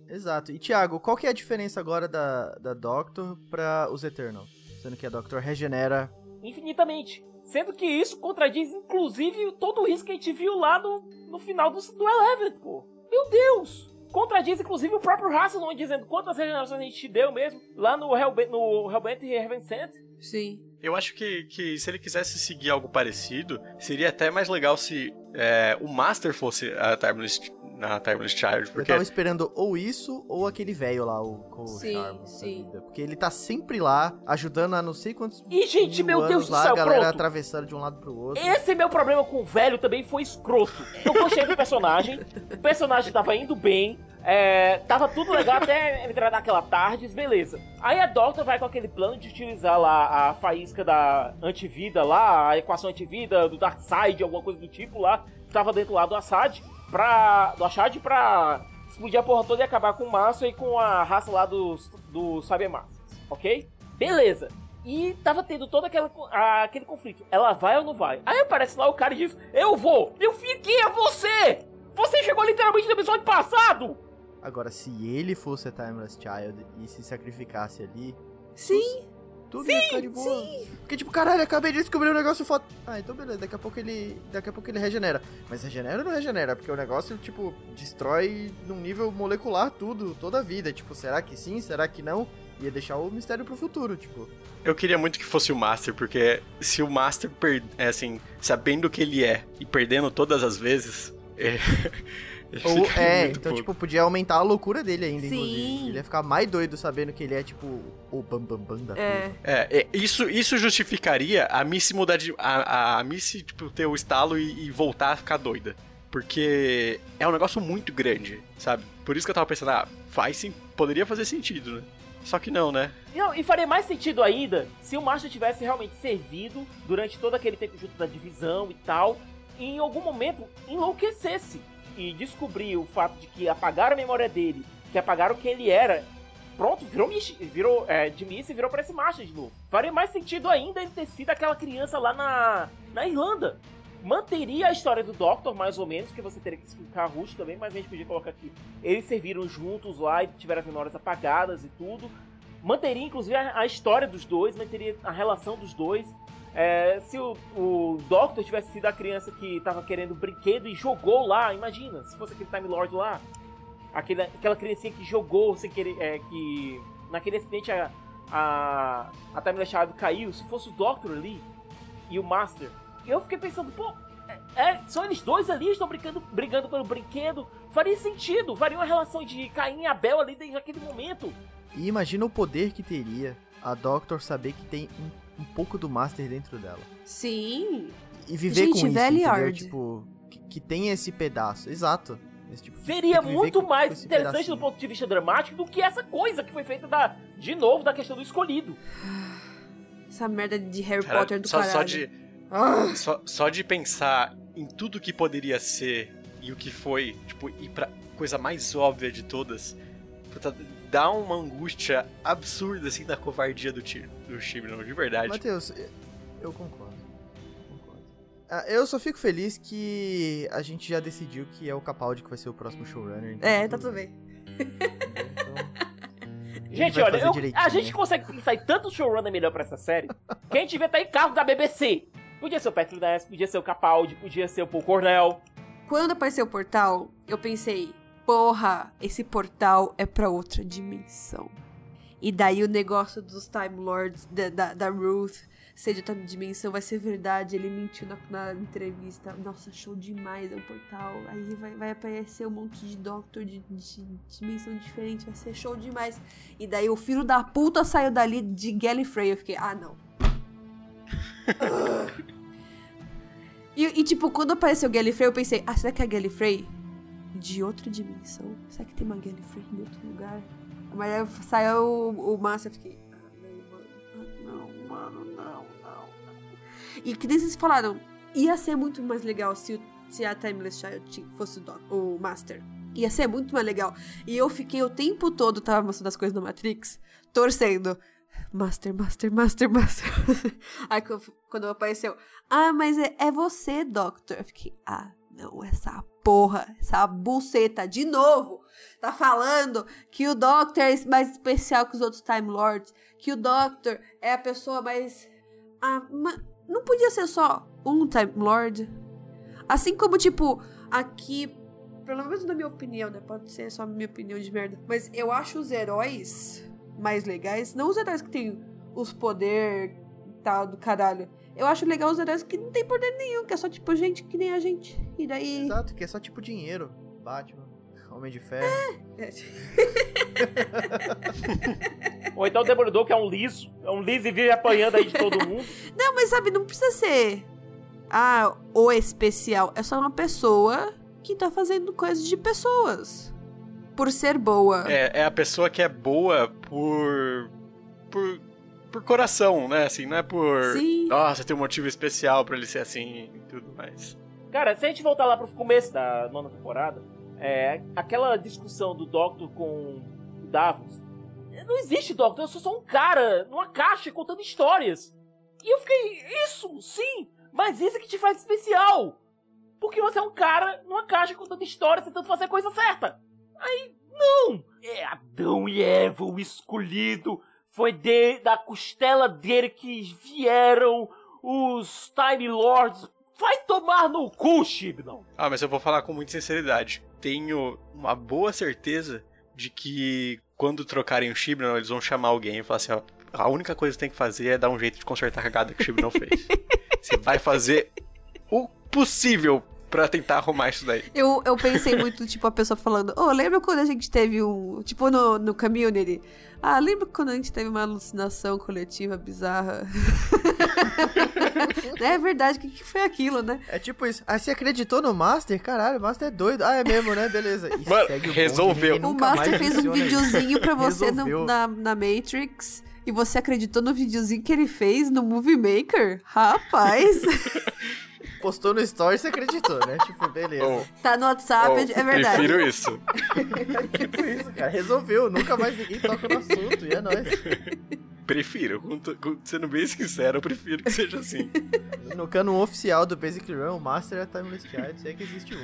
Exato. E Thiago, qual que é a diferença agora da, da Doctor pra os Eternal? Sendo que a Doctor regenera. Infinitamente. Sendo que isso contradiz, inclusive, todo isso que a gente viu lá no, no final do, do Eleven, pô. Meu Deus! Contradiz, inclusive, o próprio Hasselhoff dizendo quantas regenerações a gente deu mesmo lá no Hellbent, no Hellbent e Heaven Sent. Sim. Eu acho que, que se ele quisesse seguir algo parecido, seria até mais legal se é, o Master fosse a Timeless, a Timeless Child. Eu Porque tava esperando ou isso ou aquele velho lá, o Cole Sim, Sharma da sim. vida. Porque ele tá sempre lá, ajudando a não sei quantos. E, gente, mil meu Deus anos do lá, céu, a galera pronto. atravessando de um lado pro outro. Esse meu problema com o velho também foi escroto. Eu gostei do personagem, o personagem tava indo bem, é, tava tudo legal até entrar naquela tarde, beleza. Aí a Doctor vai com aquele plano de utilizar lá a faísca da antivida lá, a equação antivida do Darkseid, alguma coisa do tipo lá, que tava dentro lá do Assad, pra, do Assad pra explodir a porra toda e acabar com o Márcio e com a raça lá dos, dos Cybermasters, ok? Beleza. E tava tendo todo aquele, a- aquele conflito. Ela vai ou não vai? Aí aparece lá o cara e diz: Eu vou! Eu fiquei a você! Você chegou literalmente no episódio passado! Agora, se ele fosse a Timeless Child e se sacrificasse ali, Sim, tudo ia ficar de boa. Porque, tipo, caralho, acabei de descobrir um negócio foda. Ah, então beleza, daqui a pouco ele. Daqui a pouco ele regenera. Mas regenera ou não regenera? Porque o negócio, tipo, destrói num nível molecular tudo, toda a vida. Tipo, será que sim? Será que não? Ia deixar o mistério pro futuro, tipo. eu queria muito que fosse o Master, porque se o Master, per, é, assim, sabendo o que ele é e perdendo todas as vezes. É, Ou, é, então, puto. tipo, podia aumentar a loucura dele ainda, Sim. inclusive. Ele ia ficar mais doido sabendo que ele é, tipo, o bambambam bam, bam da é. É, é, isso, isso justificaria a Missy mudar de. A, a Missy, tipo, ter o estalo e, e voltar a ficar doida. Porque é um negócio muito grande, sabe? Por isso que eu tava pensando, ah, faz sim, poderia fazer sentido, né? Só que não, né? Não, e faria mais sentido ainda se o Master tivesse realmente servido durante todo aquele tempo junto da divisão e tal, e em algum momento enlouquecesse e descobrir o fato de que apagaram a memória dele, que apagaram quem ele era. Pronto, virou, virou é, de e virou pra esse Master de novo. Faria mais sentido ainda ele ter sido aquela criança lá na, na Irlanda. Manteria a história do Doctor, mais ou menos, que você teria que explicar a Rush também, mas a gente podia colocar aqui. Eles serviram juntos lá e tiveram as memórias apagadas e tudo. Manteria, inclusive, a, a história dos dois, manteria a relação dos dois. É, se o, o Doctor tivesse sido a criança que tava querendo brinquedo e jogou lá, imagina, se fosse aquele Time Lord lá. Aquela criancinha que jogou sem querer. É, que. Naquele acidente a. A, a Timeless Child caiu. Se fosse o Doctor ali e o Master. Eu fiquei pensando, pô, é, é, são eles dois ali, estão brincando, brigando pelo brinquedo. Faria sentido, faria uma relação de Caim e Abel ali desde aquele momento. E imagina o poder que teria a Doctor saber que tem um, um pouco do Master dentro dela. Sim. E viver Gente, com isso, entendeu? Tipo, que, que tem esse pedaço. Exato. Esse tipo, Seria muito com- mais com interessante pedacinho. do ponto de vista dramático do que essa coisa que foi feita da, de novo da questão do escolhido. Essa merda de Harry Cara, Potter do só, caralho. só de. Ah, Só, só de pensar em tudo que poderia ser e o que foi, tipo, ir pra coisa mais óbvia de todas, dá uma angústia absurda, assim, da covardia do time, do time, não, de verdade. Matheus, eu- concordo. Concordo. Ah, eu só fico feliz que a gente já decidiu que é o Capaldi que vai ser o próximo showrunner. então é, tá tudo bem. Ele Gente, olha, eu- a gente né? consegue pensar em tanto showrunner melhor pra essa série que a gente vê estar em carro da BBC. Podia ser o Patrick Ness, podia ser o Capaldi, podia ser o Paul Cornell. Quando apareceu o portal, eu pensei, porra, esse portal é pra outra dimensão. E daí o negócio dos Time Lords, da, da, da Ruth, ser de outra dimensão, vai ser verdade. Ele mentiu na, na entrevista. Nossa, show demais, é um portal. Aí vai, vai aparecer um monte de Doctor de, de dimensão diferente, vai ser show demais. E daí o filho da puta saiu dali de Gallifrey. Eu fiquei, ah, não. e, e, tipo, quando apareceu Gallifrey, eu pensei, ah, será que é Gallifrey? De outra dimensão? Será que tem uma Gallifrey em outro lugar? Mas saiu o, o Massa, eu fiquei, ah, não, mano, não, não, não. E que nem vocês falaram, ia ser muito mais legal se, o, se a Timeless Child fosse o, Doc, o Master. Ia ser muito mais legal. E eu fiquei o tempo todo, tava mostrando as coisas do Matrix, torcendo. Master, Master, Master, Master. Aí quando apareceu, ah, mas é, é você, Doctor. Eu fiquei, ah, não, essa porra, essa buceta, de novo, tá falando que o Doctor é mais especial que os outros Time Lords, que o Doctor é a pessoa mais. Ah, não podia ser só um Time Lord? Assim como, tipo, aqui, pelo menos na minha opinião, né? Pode ser só minha opinião de merda. Mas eu acho os heróis mais legais. Não os heróis que tem os poder tal do caralho. Eu acho legal os heróis que não tem poder nenhum, que é só tipo gente que nem a gente. E daí. Exato, que é só tipo dinheiro. Batman, Homem de Ferro. É. Ou então o Demolidor, que é um liso. É um liso e vive apanhando aí de todo mundo. Não, mas sabe, não precisa ser. Ah, o especial. É só uma pessoa que tá fazendo coisas de pessoas por ser boa. É, é a pessoa que é boa por. por. Por coração, né? Assim, não é por. Sim. Nossa, tem um motivo especial para ele ser assim e tudo mais. Cara, se a gente voltar lá pro começo da nona temporada, é, aquela discussão do Doctor com o Davos. Não existe Doctor, eu sou só um cara numa caixa contando histórias. E eu fiquei, isso, sim, mas isso é que te faz especial. Porque você é um cara numa caixa contando histórias tentando fazer a coisa certa. Aí, não! É Adão e Eva, o escolhido. Foi de, da costela dele que vieram os Time Lords. Vai tomar no cu, Shibnall! Ah, mas eu vou falar com muita sinceridade. Tenho uma boa certeza de que quando trocarem o Shibnall, eles vão chamar alguém e falar assim, ó, a única coisa que tem que fazer é dar um jeito de consertar a cagada que o Shibnall fez. Você vai fazer o possível pra tentar arrumar isso daí. Eu, eu pensei muito, tipo, a pessoa falando, ô, oh, lembra quando a gente teve um. Tipo, no, no community? Ah, lembra quando a gente teve uma alucinação coletiva bizarra? é verdade, o que, que foi aquilo, né? É tipo isso. Ah, você acreditou no Master? Caralho, o Master é doido. Ah, é mesmo, né? Beleza. E Mano, resolveu. O, o Master fez um videozinho pra você no, na, na Matrix. E você acreditou no videozinho que ele fez no Movie Maker? Rapaz! postou no story e você acreditou, né? Tipo, beleza. Oh, tá no WhatsApp, oh, é verdade. Prefiro isso. tipo isso, cara. Resolveu. Nunca mais ninguém toca no assunto. E é nóis. Prefiro, sendo bem sincero, eu prefiro que seja assim. No cano oficial do Basic Run, o Master é Timeless Child, sei que existe um.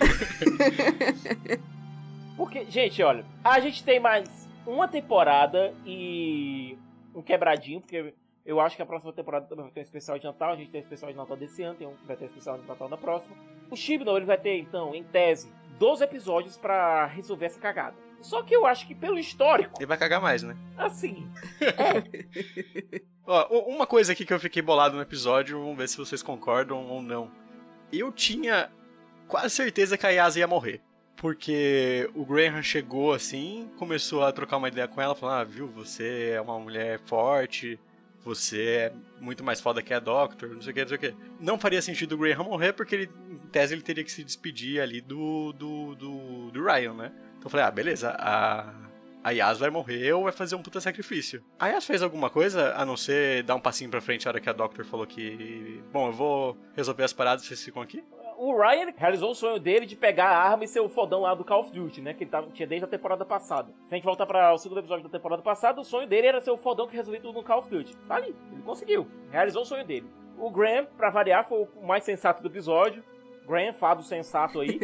Porque, gente, olha, a gente tem mais uma temporada e um quebradinho, porque eu acho que a próxima temporada também vai ter um especial de Natal. A gente tem um especial de Natal desse ano, tem um, vai ter um especial de Natal na próxima. O Chibnall ele vai ter, então, em tese, 12 episódios para resolver essa cagada. Só que eu acho que pelo histórico. Ele vai cagar mais, né? Assim. É. Ó, uma coisa aqui que eu fiquei bolado no episódio, vamos ver se vocês concordam ou não. Eu tinha quase certeza que a Yasa ia morrer. Porque o Graham chegou assim, começou a trocar uma ideia com ela, falando: Ah, viu, você é uma mulher forte, você é muito mais foda que a Doctor, não sei o que, não sei o que. Não faria sentido o Graham morrer, porque ele, em tese ele teria que se despedir ali do, do, do, do Ryan, né? Então eu falei, ah, beleza, a, a Yas vai morrer ou vai fazer um puta sacrifício. A Yas fez alguma coisa, a não ser dar um passinho pra frente na hora que a Doctor falou que, bom, eu vou resolver as paradas, vocês ficam aqui? O Ryan realizou o sonho dele de pegar a arma e ser o fodão lá do Call of Duty, né? Que ele tava, tinha desde a temporada passada. Se a gente voltar para o segundo episódio da temporada passada, o sonho dele era ser o fodão que resolveu tudo no Call of Duty. Tá ali, ele conseguiu. Realizou o sonho dele. O Graham, pra variar, foi o mais sensato do episódio. Graham, fado sensato aí.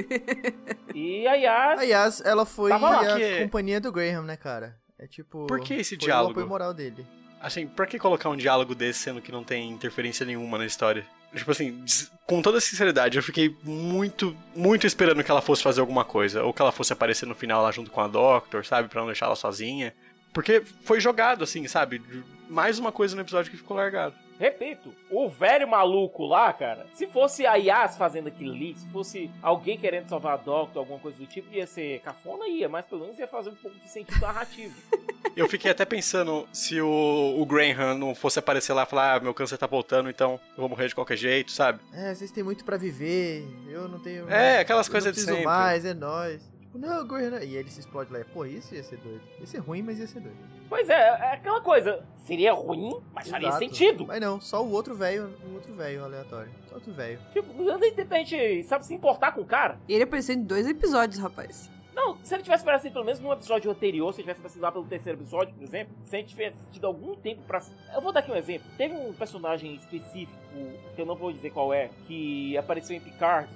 e a Yas... A Yas, ela foi a que... companhia do Graham, né, cara? É tipo... Por que esse diálogo? o apoio moral dele. Assim, pra que colocar um diálogo desse sendo que não tem interferência nenhuma na história? Tipo assim, com toda sinceridade, eu fiquei muito, muito esperando que ela fosse fazer alguma coisa. Ou que ela fosse aparecer no final lá junto com a Doctor, sabe? Pra não deixar ela sozinha. Porque foi jogado, assim, sabe? Mais uma coisa no episódio que ficou largado. Repito, o velho maluco lá, cara, se fosse a Yas fazendo aquilo ali, se fosse alguém querendo salvar a Doctor, alguma coisa do tipo, ia ser cafona, ia, mas pelo menos ia fazer um pouco de sentido narrativo. Eu fiquei até pensando se o, o Graham não fosse aparecer lá e falar: ah, meu câncer tá voltando, então eu vou morrer de qualquer jeito, sabe? É, vocês têm muito pra viver, eu não tenho... É, aquelas eu coisas de preciso sempre. mais, é nóis. Tipo, não, Graham... não. E ele se explode lá. Pô, isso ia ser doido. Ia ser ruim, mas ia ser doido. Pois é, é aquela coisa, seria ruim, mas faria sentido. Mas não, só o outro velho, o outro velho aleatório. Só outro velho. Tipo, não tem gente, sabe, se importar com o cara. E ele apareceu em dois episódios, rapaz. Não, se ele tivesse aparecido pelo menos num episódio anterior, se ele tivesse aparecido lá pelo terceiro episódio, por exemplo, se a gente tivesse tido algum tempo pra. Eu vou dar aqui um exemplo. Teve um personagem específico, que eu não vou dizer qual é, que apareceu em Picard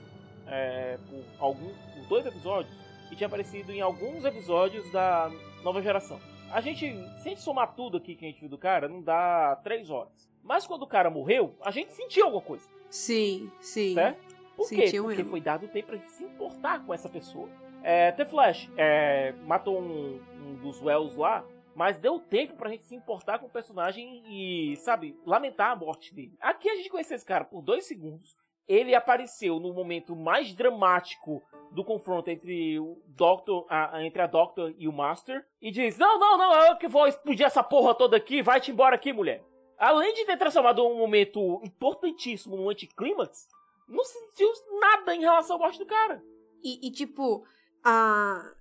é, por, algum, por dois episódios e tinha aparecido em alguns episódios da nova geração. A gente, se a gente somar tudo aqui que a gente viu do cara, não dá três horas. Mas quando o cara morreu, a gente sentiu alguma coisa, Sim, sim. certo? Por quê? Sentiu Porque mesmo. foi dado tempo pra gente se importar com essa pessoa. É, The Flash é, matou um, um dos Wells lá, mas deu tempo pra gente se importar com o personagem e, sabe, lamentar a morte dele. Aqui a gente conheceu esse cara por dois segundos. Ele apareceu no momento mais dramático do confronto entre o Doctor, a- entre a Doctor e o Master e diz: Não, não, não, eu que vou explodir essa porra toda aqui, vai-te embora aqui, mulher. Além de ter transformado um momento importantíssimo num anticlímax, não sentiu nada em relação à morte do cara. E, e, tipo, a-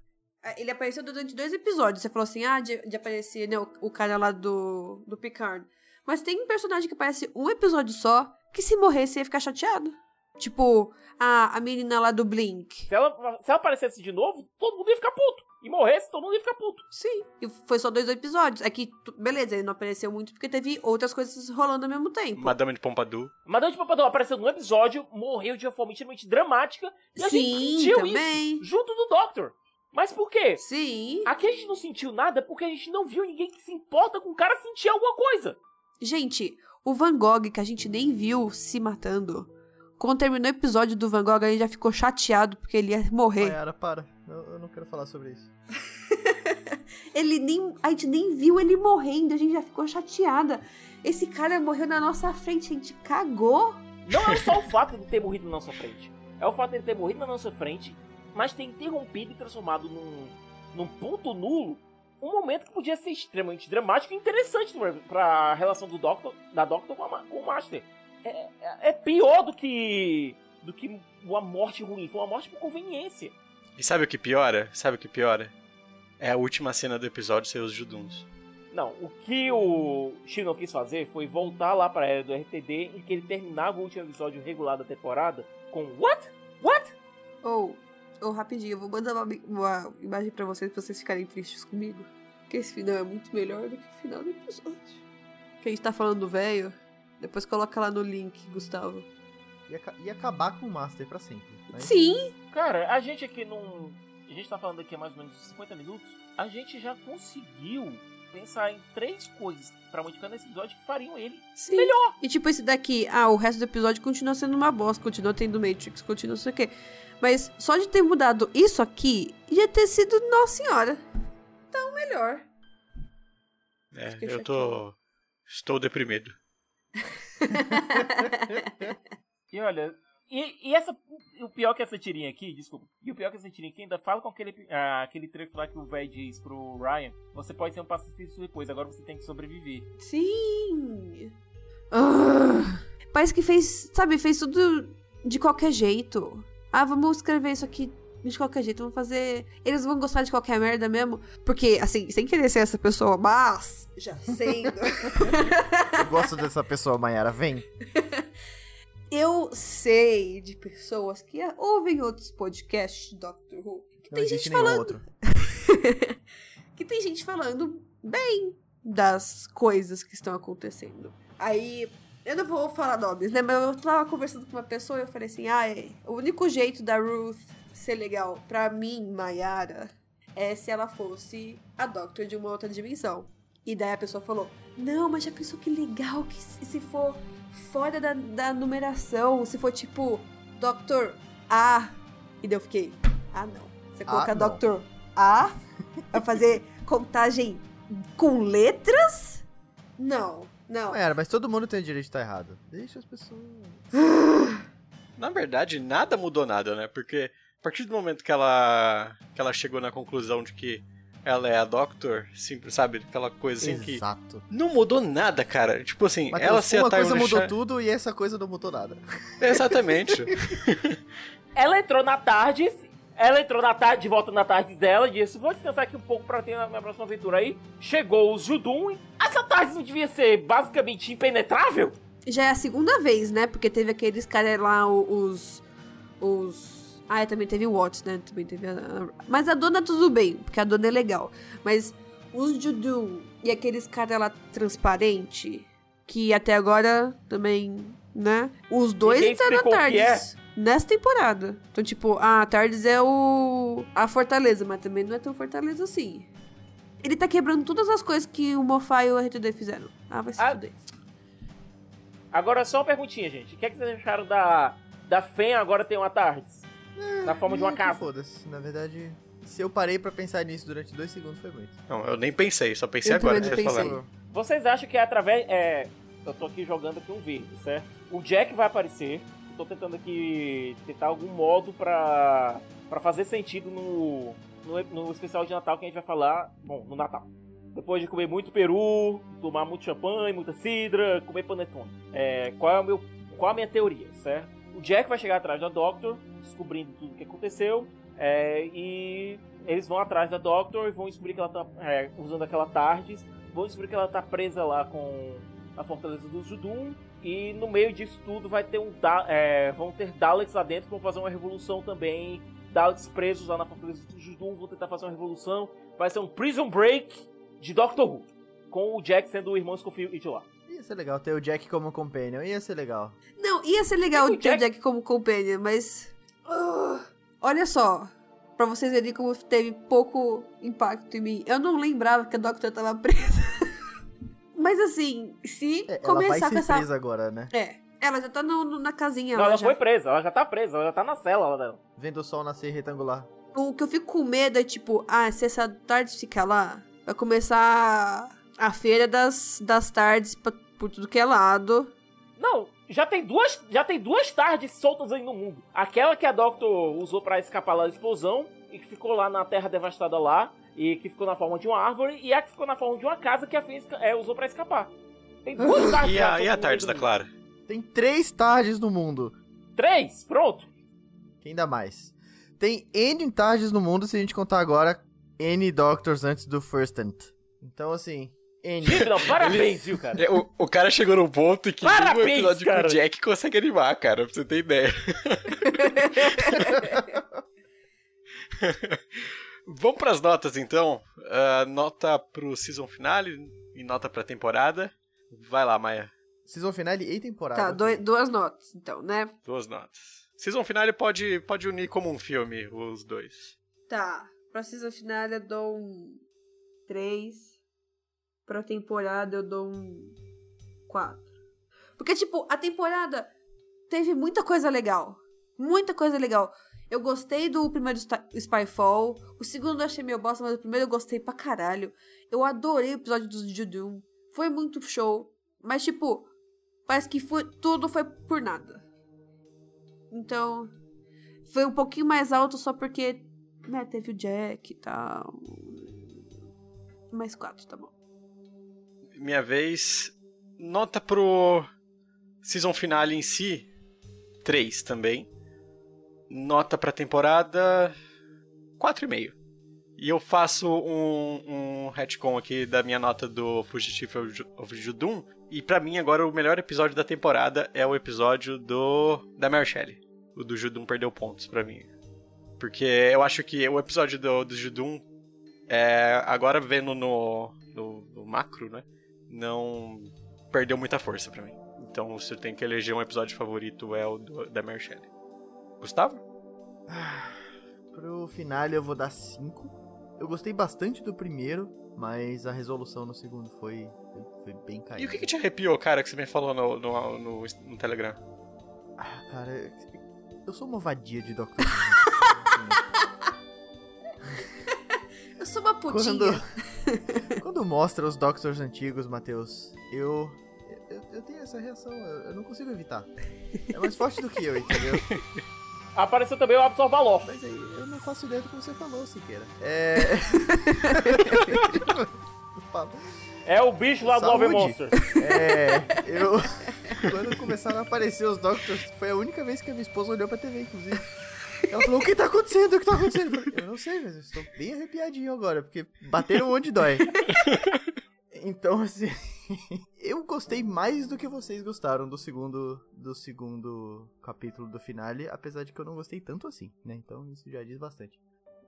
ele apareceu durante dois episódios. Você falou assim, ah, de, de aparecer, né, o, o cara lá do, do Picard. Mas tem um personagem que aparece um episódio só, que se morresse ia ficar chateado. Tipo, a, a menina lá do Blink. Se ela, se ela aparecesse de novo, todo mundo ia ficar puto. E morresse, todo mundo ia ficar puto. Sim. E foi só dois episódios. É que, beleza, ele não apareceu muito porque teve outras coisas rolando ao mesmo tempo. Madame de Pompadour. Madame de Papadão apareceu num episódio, morreu de uma forma extremamente dramática. E a gente Sim, também. isso junto do Doctor. Mas por quê? Sim. Aqui a gente não sentiu nada porque a gente não viu ninguém que se importa com o cara sentir alguma coisa. Gente, o Van Gogh, que a gente nem viu se matando. Quando terminou o episódio do Van Gogh, a gente já ficou chateado porque ele ia morrer. Mayara, para. Eu, eu não quero falar sobre isso. Ele nem. A gente nem viu ele morrendo, a gente já ficou chateada. Esse cara morreu na nossa frente, a gente cagou. Não é só o fato de ter morrido na nossa frente. É o fato de ele ter morrido na nossa frente, mas ter interrompido e transformado num, num ponto nulo um momento que podia ser extremamente dramático e interessante pra- relação do Doctor, da Doctor com, a com o Master. É, é- é pior do que do que uma morte ruim, foi uma morte por conveniência. E sabe o que piora? Sabe o que piora? É a última cena do episódio ser os Juduns. Não, o que o Shino quis fazer foi voltar lá pra era do RTD em que ele terminava o último episódio regular da temporada com What? What? Ou, ou rapidinho, eu vou mandar uma, uma imagem pra vocês, pra vocês ficarem tristes comigo. Que esse final é muito melhor do que o final do episódio. Que a gente tá falando do velho. Depois coloca lá no link, Gustavo. Ca- ia acabar com o Master pra sempre. né? Sim! Cara, a gente aqui não. A gente tá falando aqui há mais ou menos 50 minutos. A gente já conseguiu pensar em três coisas pra modificar nesse episódio que fariam ele Sim. melhor. E tipo, esse daqui, ah, o resto do episódio continua sendo uma bosta, continua tendo Matrix, continua não sei o quê. Mas só de ter mudado isso aqui, ia ter sido, nossa senhora. Então, melhor. É, Fiquei eu tô. Estou deprimido. E olha. E, e essa. O pior que essa tirinha aqui, desculpa. E o pior que essa tirinha aqui ainda fala com aquele, ah, aquele trecho lá que o velho diz pro Ryan: Você pode ser um pacifista depois, agora você tem que sobreviver. Sim. Ah, parece que fez, sabe, fez tudo de qualquer jeito. Ah, vamos escrever isso aqui de qualquer jeito, vamos fazer. Eles vão gostar de qualquer merda mesmo. Porque, assim, sem querer ser essa pessoa, mas. Já sendo. Eu gosto dessa pessoa, Mayara. Vem. Eu sei de pessoas que ouvem outros podcasts de Doctor Who. Que Não tem gente falando. que tem gente falando bem das coisas que estão acontecendo. Aí, eu não vou falar nomes, né? Mas eu tava conversando com uma pessoa e eu falei assim: ah, é, o único jeito da Ruth ser legal pra mim, Mayara, é se ela fosse a Doctor de uma outra dimensão. E daí a pessoa falou: Não, mas já pensou que legal que se for fora da, da numeração, se for tipo Dr. A. E daí eu fiquei, ah não. Você colocar não. Dr. A pra fazer contagem com letras? Não, não. Era, mas todo mundo tem o direito de estar errado. Deixa as pessoas. Na verdade, nada mudou nada, né? Porque a partir do momento que ela que ela chegou na conclusão de que ela é a Doctor, simples, sabe? Aquela coisa assim que Exato. não mudou nada, cara. Tipo assim, Matheus, ela ser a uma coisa mudou tudo e essa coisa não mudou nada. Exatamente. Ela entrou na tarde, ela entrou na tarde, de volta na tarde dela e disse: Vou descansar aqui um pouco pra ter a minha próxima aventura aí. Chegou os Judum. Essa tarde não devia ser basicamente impenetrável? Já é a segunda vez, né? Porque teve aqueles caras lá, os. Os. Ah, também teve o Watts, né? Também teve a, Mas a dona tudo bem, porque a dona é legal. Mas os Judu e aqueles caras lá transparente, que até agora também, né? Os dois Ninguém entraram que é. Tardes. Nessa temporada. Então, tipo, a Tardes é o. a Fortaleza, mas também não é tão Fortaleza assim. Ele tá quebrando todas as coisas que o Mofá e o RTD fizeram. Ah, vai se Ah, fuder. Agora só uma perguntinha, gente. O que, é que vocês acharam da, da Fen agora tem uma tarde? Na forma de uma Ih, casa. Foda-se. Na verdade, se eu parei pra pensar nisso durante dois segundos, foi muito. não, eu nem pensei, só pensei Eu agora que vocês falaram. Vocês acham que é através. É, eu tô aqui jogando aqui um verde, certo? O Jack vai aparecer. Tô tentando aqui tentar algum modo pra, pra fazer sentido no, no, no especial de Natal que a gente vai falar. Bom, no Natal. Depois de comer muito peru, tomar muito champanhe, muita cidra, comer panetone. É, qual é o meu. Qual a minha teoria, certo? O Jack vai chegar atrás da Doctor, descobrindo tudo o que aconteceu. é, e eles vão atrás da Doctor e vão descobrir que ela tá é, usando aquela TARDIS vão descobrir que ela tá presa lá com a fortaleza dos Judum. E no meio disso tudo vai ter um. Da- é, vão ter Daleks lá dentro que vão fazer uma revolução também. Daleks presos lá na fortaleza dos Judum vão tentar fazer uma revolução. Vai ser um Prison Break de Doctor Who. Com o Jack sendo o irmão Scofield lá. Ia ser legal ter o Jack como companion, ia ser legal. Não, ia ser legal O ter o Jack- Jack como companion, mas. Ah, olha só. Pra vocês verem como teve pouco impacto em mim. Eu não lembrava que a Doctor tava presa. Mas assim, se É, ela vai começar ser com essa. presa agora, né? É. Ela já tá no- no- na casinha Não, lá ela já. foi presa, ela já tá presa, ela já tá na cela lá dela. Vendo o sol nascer retangular. O que eu fico com medo é tipo, ah, se essa tarde ficar lá, vai começar a feira das, das tardes pra- por tudo que é lado. Não, já tem duas, já tem duas tardes soltas aí no mundo. Aquela que a Doctor usou pra escapar lá da explosão e que ficou lá na Terra devastada lá e que ficou na forma de uma árvore e a que ficou na forma de uma casa que a Fênix é, usou pra escapar. Tem duas tardes. E já a, e a tarde da. Clara? Tem três tardes no mundo. Três, pronto. Quem dá mais? Tem N tardes no mundo se a gente contar agora N Doctors antes do First Ant. Então, assim, não, parabéns, viu, cara? É, O, o cara chegou num ponto que Parabéns, episódio cara. com o Jack consegue animar, cara, pra você ter ideia. Vamos pras notas então. Ah, nota pro season finale e nota pra temporada. Vai lá, Maia. Season finale e temporada. Tá, doi- duas notas, então, né? Duas notas. Season finale pode, pode unir como um filme os dois. Tá. Pra season finale eu dou um 3. Pra temporada eu dou um 4. Porque, tipo, a temporada teve muita coisa legal. Muita coisa legal. Eu gostei do primeiro Spyfall. O segundo eu achei meio bosta, mas o primeiro eu gostei pra caralho. Eu adorei o episódio dos Judum. Foi muito show. Mas, tipo, parece que foi, tudo foi por nada. Então, foi um pouquinho mais alto só porque, né, teve o Jack e tal. Mais quatro, tá bom. Minha vez. Nota pro season finale em si. 3 também. Nota pra temporada. 4,5. E eu faço um, um retcon aqui da minha nota do Fugitivo of Ju- of Judum. E pra mim agora o melhor episódio da temporada é o episódio do da Mary Shelley. O do Judum perdeu pontos pra mim. Porque eu acho que o episódio do, do Judum, é, agora vendo no, no, no macro, né? Não perdeu muita força pra mim. Então se eu tenho que eleger um episódio favorito é o do, da Mary Shelley. Gustavo? Pro finale eu vou dar 5. Eu gostei bastante do primeiro, mas a resolução no segundo foi, foi, bem cair. E o que, que te arrepiou, cara, que você me falou no, no, no, no Telegram? Ah, cara, eu sou uma vadia de Doctor. Eu sou uma putinha. Quando, quando mostra os Doctors antigos, Matheus, eu, eu. eu tenho essa reação, eu, eu não consigo evitar. É mais forte do que eu, entendeu? Apareceu também o Absolvaloff. Mas aí, eu não faço ideia do que você falou, Siqueira. É. É o bicho lá do. Love Monster. É, eu. Quando começaram a aparecer os Doctors, foi a única vez que a minha esposa olhou pra TV, inclusive. Ela falou: O que tá acontecendo? O que tá acontecendo? Eu, falei, eu não sei, mas eu estou bem arrepiadinho agora, porque bateram onde dói. Então, assim. Eu gostei mais do que vocês gostaram do segundo, do segundo capítulo do finale, apesar de que eu não gostei tanto assim, né? Então isso já diz bastante.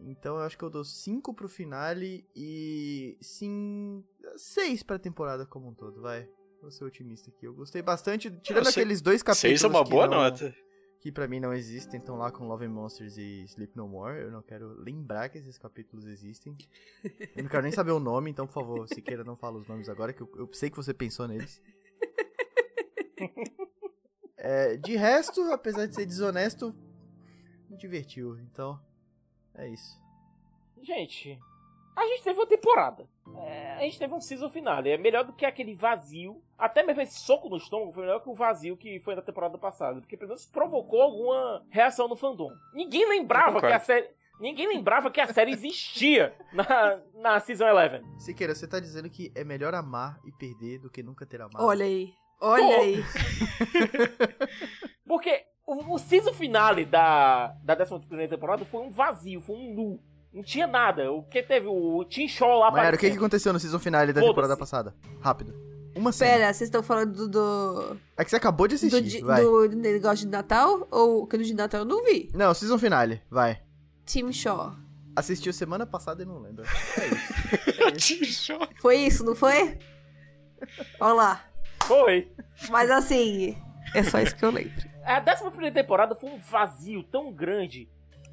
Então eu acho que eu dou 5 pro finale e sim 6 pra temporada como um todo, vai. Vou ser otimista aqui. Eu gostei bastante, tirando Eu sei- aqueles dois capítulos Seis é uma boa não- nota. Que pra mim não existem, estão lá com Love and Monsters e Sleep No More. Eu não quero lembrar que esses capítulos existem. Eu não quero nem saber o nome, então por favor, Siqueira, não fala os nomes agora, que eu, eu sei que você pensou neles. É, de resto, apesar de ser desonesto, me divertiu. Então, é isso. Gente, a gente teve uma temporada. É, a gente teve um season finale. É melhor do que aquele vazio. Até mesmo esse soco no estômago foi melhor que o vazio que foi na temporada passada. Porque pelo menos provocou alguma reação no fandom. Ninguém lembrava que a série. Ninguém lembrava que a série existia na, na Season 11. Siqueira, você tá dizendo que é melhor amar e perder do que nunca ter amado. Olha aí. Olha Pô. aí. Porque o, o season finale da, da 11 temporada foi um vazio, foi um nu. Não tinha nada. O que teve? O Tim Shaw lá Mayara, o que, que aconteceu no season finale da temporada passada? Rápido. Uma cena. Pera, vocês estão falando do, do, É que você acabou de do, assistir, di- vai. do negócio de Natal? Ou que no de Natal eu não vi? Não, season finale, vai. Tim Shaw. Assistiu semana passada e não lembra. É isso. Foi isso, não foi? Olha lá. Foi. Mas assim, é só isso que eu lembro. A 11 temporada foi um vazio tão grande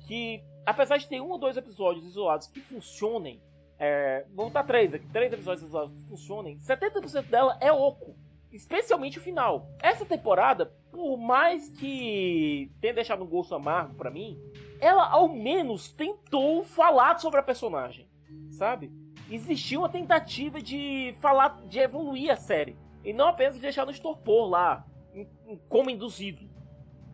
que, apesar de ter um ou dois episódios isolados que funcionem, é, vamos botar três aqui, três episódios isolados que funcionem, 70% dela é oco. Especialmente o final. Essa temporada, por mais que tenha deixado um gosto amargo pra mim, ela ao menos tentou falar sobre a personagem, sabe? Existiu uma tentativa de falar, de evoluir a série. E não apenas de deixar no estopor lá, como induzido.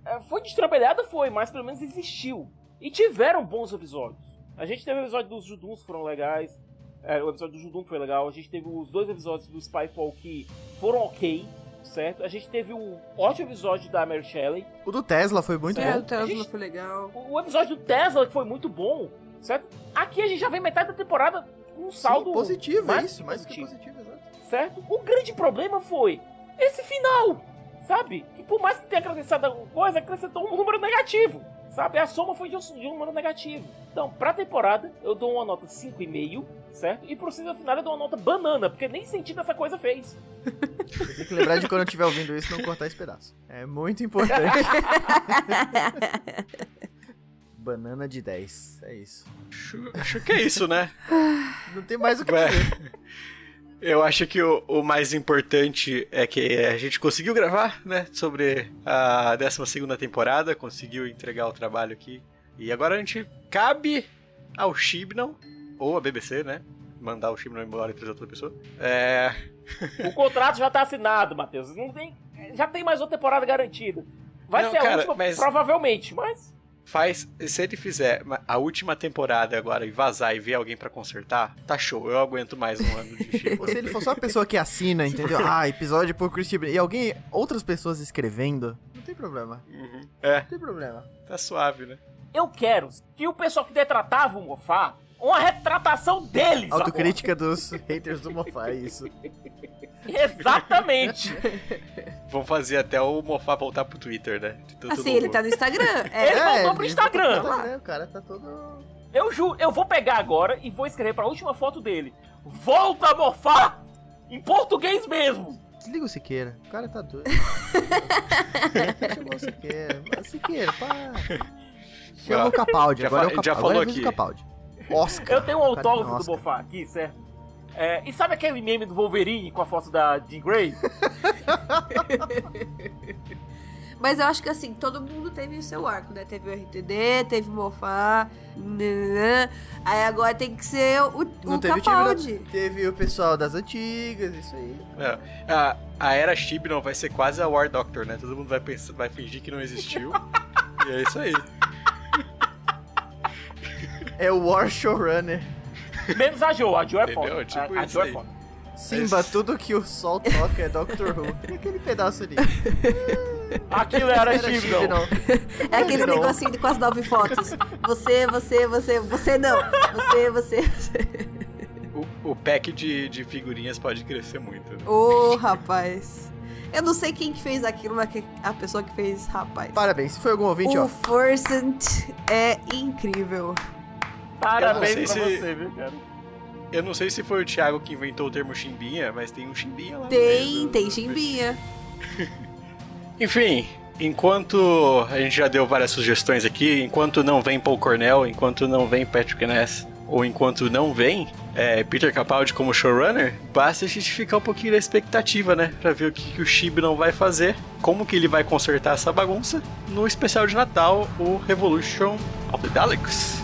É, foi destrambelhada, foi, mas pelo menos existiu. E tiveram bons episódios. A gente teve o episódio dos Juduns que foram legais. É, o episódio do Judum foi legal. A gente teve os dois episódios do Spyfall que foram ok, certo? A gente teve o ótimo episódio da Mary Shelley. O do Tesla foi muito É, bom. o Tesla gente- foi legal. O, episódio do Tesla que foi muito bom, certo? Aqui a gente já vem metade da temporada com um saldo Sim, positivo, é mais isso. Mais do que positivo, exato. certo? O grande problema foi esse final, sabe? Que por mais que tenha acrescentado alguma coisa, acrescentou um número negativo, sabe? A soma foi de um, de um número negativo. Então, pra temporada, eu dou uma nota 5,5, certo? E pro season final eu dou uma nota banana, porque nem sentido essa coisa fez. Tem que lembrar de quando eu estiver ouvindo isso não cortar esse pedaço. É muito importante. Banana de 10. É isso. Acho, acho que é isso, né? Não tem mais o que dizer. Eu acho que o, o mais importante é que a gente conseguiu gravar, né? Sobre a 12 temporada, conseguiu entregar o trabalho aqui. E agora a gente cabe ao Shibnon, ou a BBC, né? Mandar o Shibnon embora e trazer outra pessoa. É. O contrato já tá assinado, Matheus. Não tem, já tem mais outra temporada garantida. Vai Não, ser a cara, última, mas- provavelmente, mas Faz. Se ele fizer a última temporada agora e vazar e ver alguém pra consertar, tá show. Eu aguento mais um ano de se ele for só a pessoa que assina, entendeu? Ah, episódio por Chris Chibnall. E alguém, outras pessoas escrevendo, não tem problema. Uhum. É, Não tem problema. tá suave, né? eu quero que o pessoal que detratava o Mofá, uma retratação deles. agora. Autocrítica dos haters do Mofá, é isso. Exatamente. Vamos fazer até o Mofá voltar pro Twitter, né? Assim, ele tá no Instagram. Ele É, voltou pro ele Instagram. voltou pro Instagram, O cara tá todo... Eu juro, eu vou pegar agora e vou escrever pra última foto dele. Volta, Mofá! Em português mesmo. Desliga o Siqueira. O cara tá doido. Chamou o Siqueira. Siqueira, para. Chama o Capaldi. Já Agora é o fa- já Capaldi. falou Agora é aqui. Capaldi. Oscar. Eu tenho um autógrafo do. Mofá aqui, certo? É, e sabe aquele meme do Wolverine com a foto da Jean Grey? Mas eu acho que assim, todo mundo teve o seu arco, né? Teve o RTD, teve o Mofá. Aí agora tem que ser o, Não o teve o time Capaldi. da- Teve o pessoal das antigas, isso aí. É, a, a era Shibnon vai ser quase a War Doctor, né? Todo mundo vai, pensar, vai fingir que não existiu. e é isso aí. É o War Showrunner. Menos a Joe, a Joe é Entendeu? foda. Tipo a, a é foda. Simba, tudo que o sol toca é Doctor Who. Tem aquele pedaço ali. Aquilo era Era Steve, não. Chibnall. É aquele Não. negocinho de com as nove fotos. Você, você, você, você não. Você, você, você. O, o pack de, de figurinhas pode crescer muito. Né? Ô, rapaz. Eu não sei quem que fez aquilo, mas a pessoa que fez, rapaz. Parabéns, se foi algum ouvinte, O ó. Forcent é incrível. Parabéns Eu não pra sei se- você, viu, cara? Eu não sei se foi o Thiago que inventou o termo chimbinha, mas tem um chimbinha lá. no Tem, meio do- tem chimbinha. Enfim, enquanto a gente já deu várias sugestões aqui, enquanto não vem Paul Cornell, enquanto não vem Patrick Ness, ou enquanto não vem é, Peter Capaldi como showrunner, basta a gente ficar um pouquinho na expectativa, né? Pra ver o que, que o Shib não vai fazer, como que ele vai consertar essa bagunça no especial de Natal, o Revolution of the Daleks.